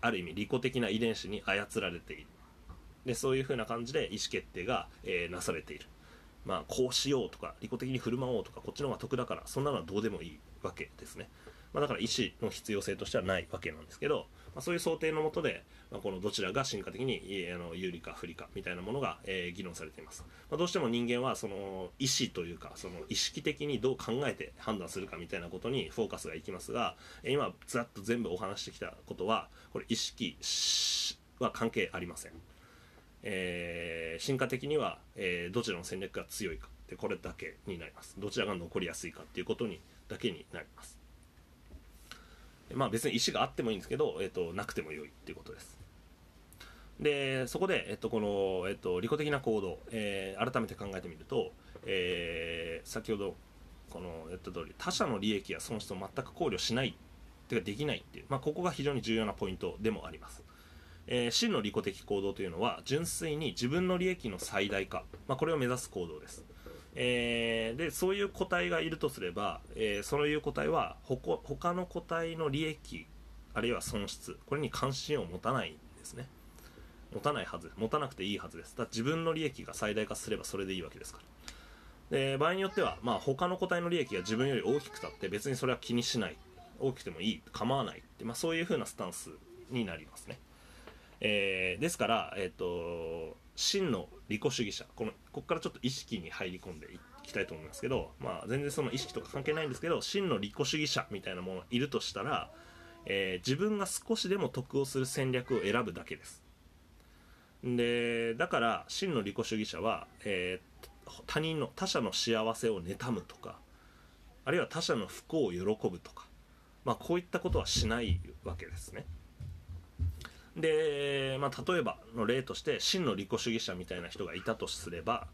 ある意味利己的な遺伝子に操られている。でそういうふうな感じで意思決定が、えーなされている、まあ、こうしようとか利己的に振る舞おうとかこっちの方が得だからそんなのはどうでもいいわけですね、まあ、だから意思の必要性としてはないわけなんですけど、まあ、そういう想定のもとで、まあ、このどちらが進化的にあの有利か不利かみたいなものが、えー議論されています、まあ、どうしても人間はその意思というかその意識的にどう考えて判断するかみたいなことにフォーカスがいきますがえー今ざっと全部お話してきたことはこれ意識しは関係ありません。えー進化的には、えーどちらの戦略が強いか。でこれだけになります。どちらが残りやすいかっていうことにだけになります。まあ別に意思があってもいいんですけど、えー、となくても良いっていうことです。でそこで、えっとこの、えっと利己的な行動、えー改めて考えてみると、えー先ほどこの言った通り他者の利益や損失を全く考慮しないっていうかできないっていう、まあ、ここが非常に重要なポイントでもあります。えー真の利己的行動というのは純粋に自分の利益の最大化、まあ、これを目指す行動です、えーでそういう個体がいるとすれば、えーそういう個体はほこ他の個体の利益あるいは損失これに関心を持たないんですね。持たないはず持たなくていいはずです。だ自分の利益が最大化すればそれでいいわけですから。で場合によっては、まあ、他の個体の利益が自分より大きくたって別にそれは気にしない。大きくてもいい構わないって、まあ、そういう風なスタンスになりますね。えーですから、えっと真の利己主義者このここからちょっと意識に入り込んでいきたいと思いますけど、まあ、全然その意識とか関係ないんですけど真の利己主義者みたいなものがいるとしたら、えー自分が少しでも得をする戦略を選ぶだけです。でだから真の利己主義者は、えー他人の他者の幸せを妬むとかあるいは他者の不幸を喜ぶとか、まあ、こういったことはしないわけですね。で、まあ、例えばの例として真の利己主義者みたいな人がいたとすれば、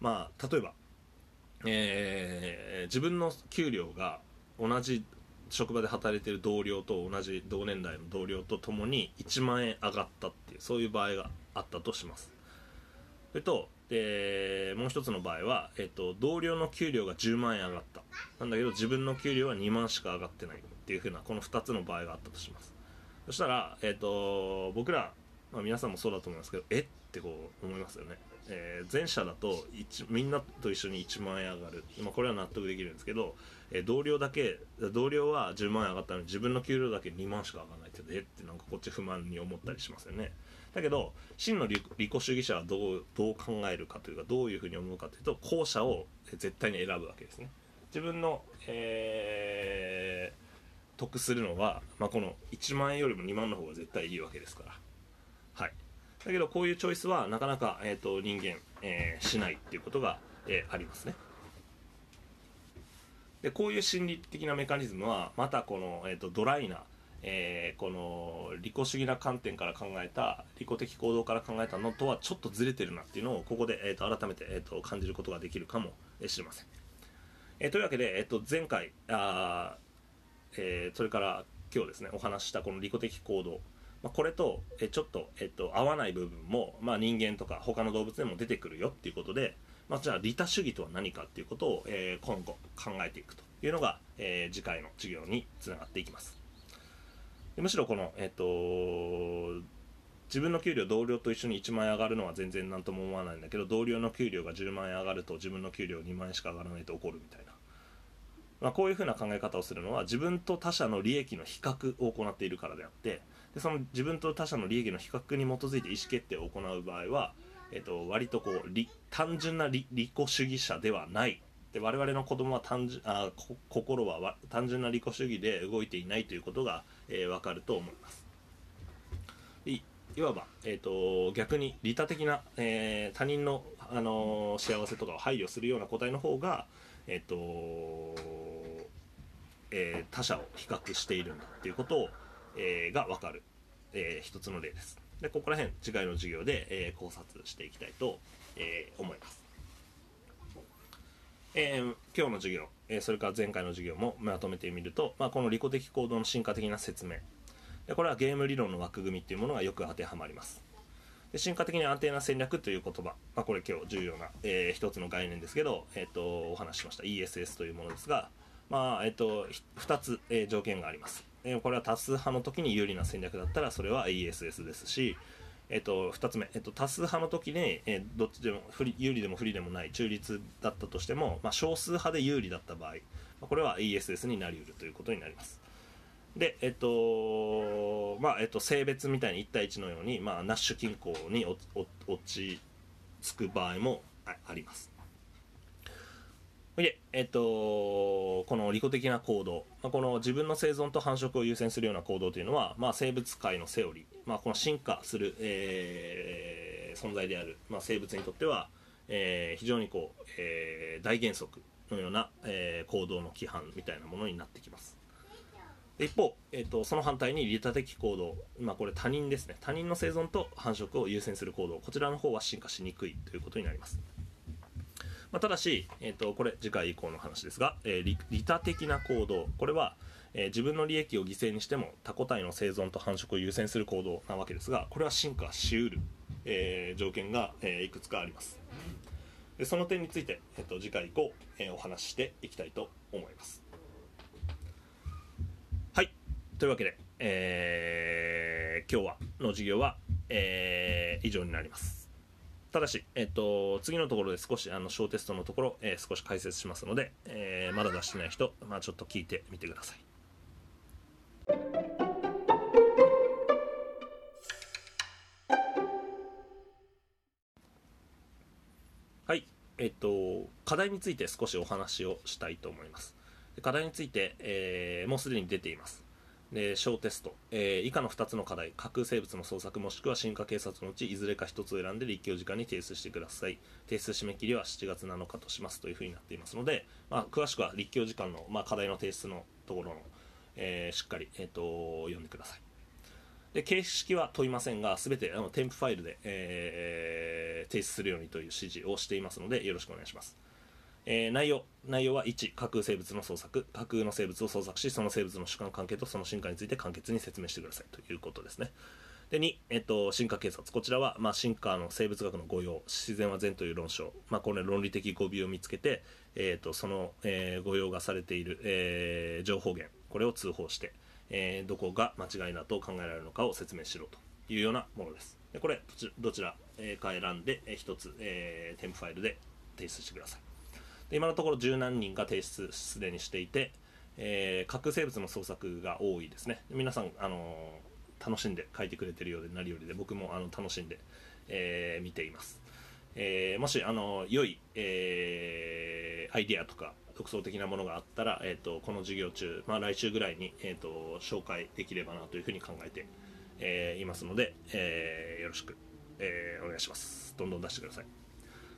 まあ、例えば、えー自分の給料が同じ職場で働いている同僚と同じ同年代の同僚とともに1万円上がったっていうそういう場合があったとします。それとでもう一つの場合は、えっと、同僚の給料が10万円上がった。なんだけど自分の給料は2万しか上がってないっていうふうなこの2つの場合があったとします。そしたら、えっと僕ら、まあ、皆さんもそうだと思いますけどえ？ってこう思いますよね、えー前者だと一みんなと一緒に1万円上がる、まあ、これは納得できるんですけど、えー同僚だけ同僚は10万円上がったのに自分の給料だけ2万しか上がらないってえ？ってなんかこっち不満に思ったりしますよね。だけど真の利利己主義者はどうどう考えるかというかどういうふうに思うかというと後者を絶対に選ぶわけですね。自分の、えー得するのは、まあ、この1万円よりも2万の方が絶対いいわけですから。はい。だけどこういうチョイスはなかなか、えーと、人間、えー、しないっていうことが、えー、ありますね。でこういう心理的なメカニズムはまたこの、えーと、ドライな、えー、この利己主義な観点から考えた利己的行動から考えたのとはちょっとずれてるなっていうのをここで、えーと、改めて、えーと、感じることができるかもしれません、えー、というわけで、えー、と前回あ、えー、それから今日ですねお話したこの利己的行動。まあ、これと、えちょっと、えっと、合わない部分も、まあ、人間とか他の動物でも出てくるよっていうことで、まあ、じゃあ利他主義とは何かっていうことを、えー、今後考えていくというのが、えー、次回の授業につながっていきます。むしろこの、えっ、と自分の給料同僚と一緒に1万円上がるのは全然何とも思わないんだけど同僚の給料が10万円上がると自分の給料2万円しか上がらないと怒るみたいな、まあ、こういうふうな考え方をするのは自分と他者の利益の比較を行っているからであってでその自分と他者の利益の比較に基づいて意思決定を行う場合はえっと、割とこう単純な利己主義者ではない。で我々の子供は単純あ心は単純な利己主義で動いていないということが、えー、分かると思います。いいわば、えーと、逆に利他的な、えー、他人の、あのー、幸せとかを配慮するような答えの方が、えーとえー、他者を比較しているんだということを、えー、が分かる、えー、一つの例です。でここら辺次回の授業で、えー、考察していきたいと、えー、思います、えー、今日の授業、えそれから前回の授業もまとめてみると、まあ、この利己的行動の進化的な説明。でこれはゲーム理論の枠組みっていうものがよく当てはまります。で進化的に安定な戦略という言葉、まあ、これ今日重要な、えー、一つの概念ですけど、えーと、お話ししました。ESS というものですが、まあえーと、2つ、えー、条件があります。えー、これは多数派の時に有利な戦略だったらそれは ESS ですし、えーと、2つ目、えーと、多数派の時に、えー、どっちでも不利有利でも不利でもない中立だったとしても、まあ、少数派で有利だった場合、これは ESS になりうるということになります。でえっ、とまあえっ、と性別みたいに1対1のように、まあ、ナッシュ均衡に落ち着く場合もあります。で、えっと、この利己的な行動、まあ、この自分の生存と繁殖を優先するような行動というのは、まあ、生物界のセオリー、まあ、この進化する、えー、存在である、まあ、生物にとっては、えー、非常にこう、えー、大原則のような、えー、行動の規範みたいなものになってきます。一方、えーと、その反対に利他的行動、まあ、これ他人ですね。他人の生存と繁殖を優先する行動。こちらの方は進化しにくいということになります。まあ、ただし、えーと、これ次回以降の話ですが、えー、利他的な行動これは、えー、自分の利益を犠牲にしても他個体の生存と繁殖を優先する行動なわけですがこれは進化しうる、えー、条件が、えいくつかあります。でその点について、えーと、次回以降、えお話ししていきたいと思います。はい。というわけで、え今日はの授業は、え以上になります。ただし、えっと、次のところで少しあの小テストのところ、えー、少し解説しますので、えー、まだ出してない人、まあ、ちょっと聞いてみてください。はい、えっと、課題について少しお話をしたいと思います。課題について、えー、もうすでに出ています。で小テスト、えー、以下の2つの課題架空生物の捜索もしくは進化警察のうちいずれか1つを選んで立教時間に提出してください。提出締め切りは7月7日としますというふうになっていますので、まあ、詳しくは立教時間の、まあ、課題の提出のところの、えー、しっかり、えーと、読んでください。で形式は問いませんが全てあの添付ファイルで、えー、提出するようにという指示をしていますのでよろしくお願いします。えー、内容内容は1架空生物の捜索架空の生物を捜索しその生物の主観関係とその進化について簡潔に説明してくださいということですね。で2、えっと、進化警察。こちらは、まあ、進化の生物学の誤用自然は善という論証、まあ、これ論理的語尾を見つけて、えっと、その、えー、誤用がされている、えー、情報源。これを通報して、えー、どこが間違いだと考えられるのかを説明しろというようなものです。でこれどちらか選んで1つ、えー、添付ファイルで提出してください。で今のところ十何人が提出すでにしていて、えー、核生物の捜索が多いですね。皆さん、あのー、楽しんで書いてくれてるようでなりよりで僕もあの楽しんで、えー、見ています、えー、もし、あの良い、えー、アイディアとか独創的なものがあったら、えーと、この授業中、まあ、来週ぐらいに、えーと、紹介できればなというふうに考えて、えー、いますので、えー、よろしく、えー、お願いします。どんどん出してください。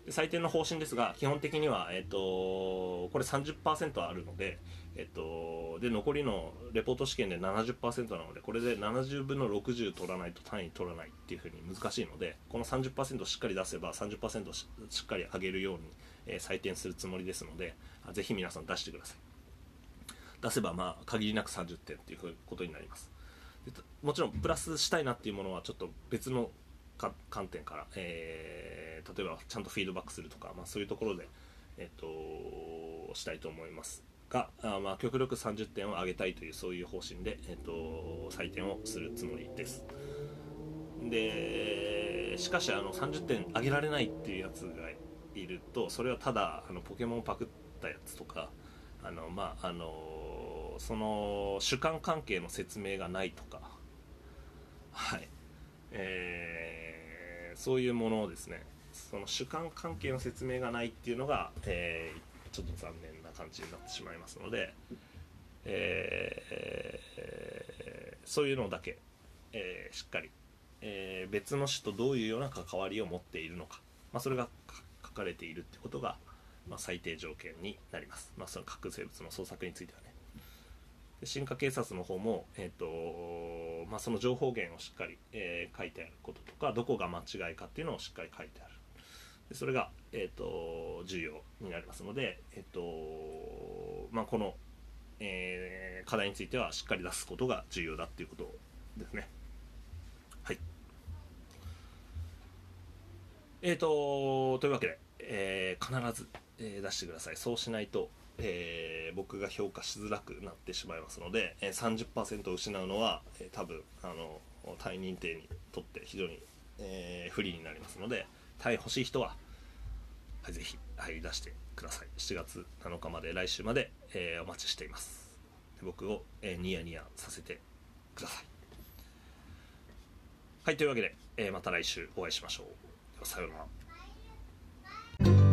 で採点の方針ですが基本的には、えーと、これ30%あるので、えっと、で残りのレポート試験で70%なのでこれで70分の60取らないと単位取らないっていうふうに難しいのでこの30%しっかり出せば30%ししっかり上げるように、えー、採点するつもりですのでぜひ皆さん出してください。出せばまあ限りなく30点っていうことになります。もちろんプラスしたいなっていうものはちょっと別の観点から、えー、例えばちゃんとフィードバックするとか、まあ、そういうところで、えっと、したいと思いますがあまあ極力30点を上げたいというそういう方針で、えっと、採点をするつもりです。でしかしあの30点上げられないっていうやつがいるとそれはただあのポケモンパクったやつとかあのまああのその主観関係の説明がないとか。はい。えー、そういうものをですねその主観関係の説明がないっていうのが、えー、ちょっと残念な感じになってしまいますので、えー、そういうのだけ、えー、しっかり、えー、別の種とどういうような関わりを持っているのか、まあ、それが書かれているってことが、まあ、最低条件になります、まあ、その核生物の捜索についてはね。進化警察の方も、えーとまあ、その情報源をしっかり、えー、書いてあることとかどこが間違いかっていうのをしっかり書いてあるでそれが、えーと、重要になりますので、えーとまあ、この、えー、課題についてはしっかり出すことが重要だっていうことですね。はい。えーと、というわけで、えー、必ず、出してください。そうしないと、えー、僕が評価しづらくなってしまいますので、えー、30%を失うのは、えー、多分あの単位認定にとって非常に、えー、不利になりますので、タイ欲しい人は、はい、ぜひ、はい、出してください。7月7日まで、来週まで、えー、お待ちしています。僕を、えー、ニヤニヤさせてください。はい、というわけで、えー、また来週お会いしましょう。さようなら。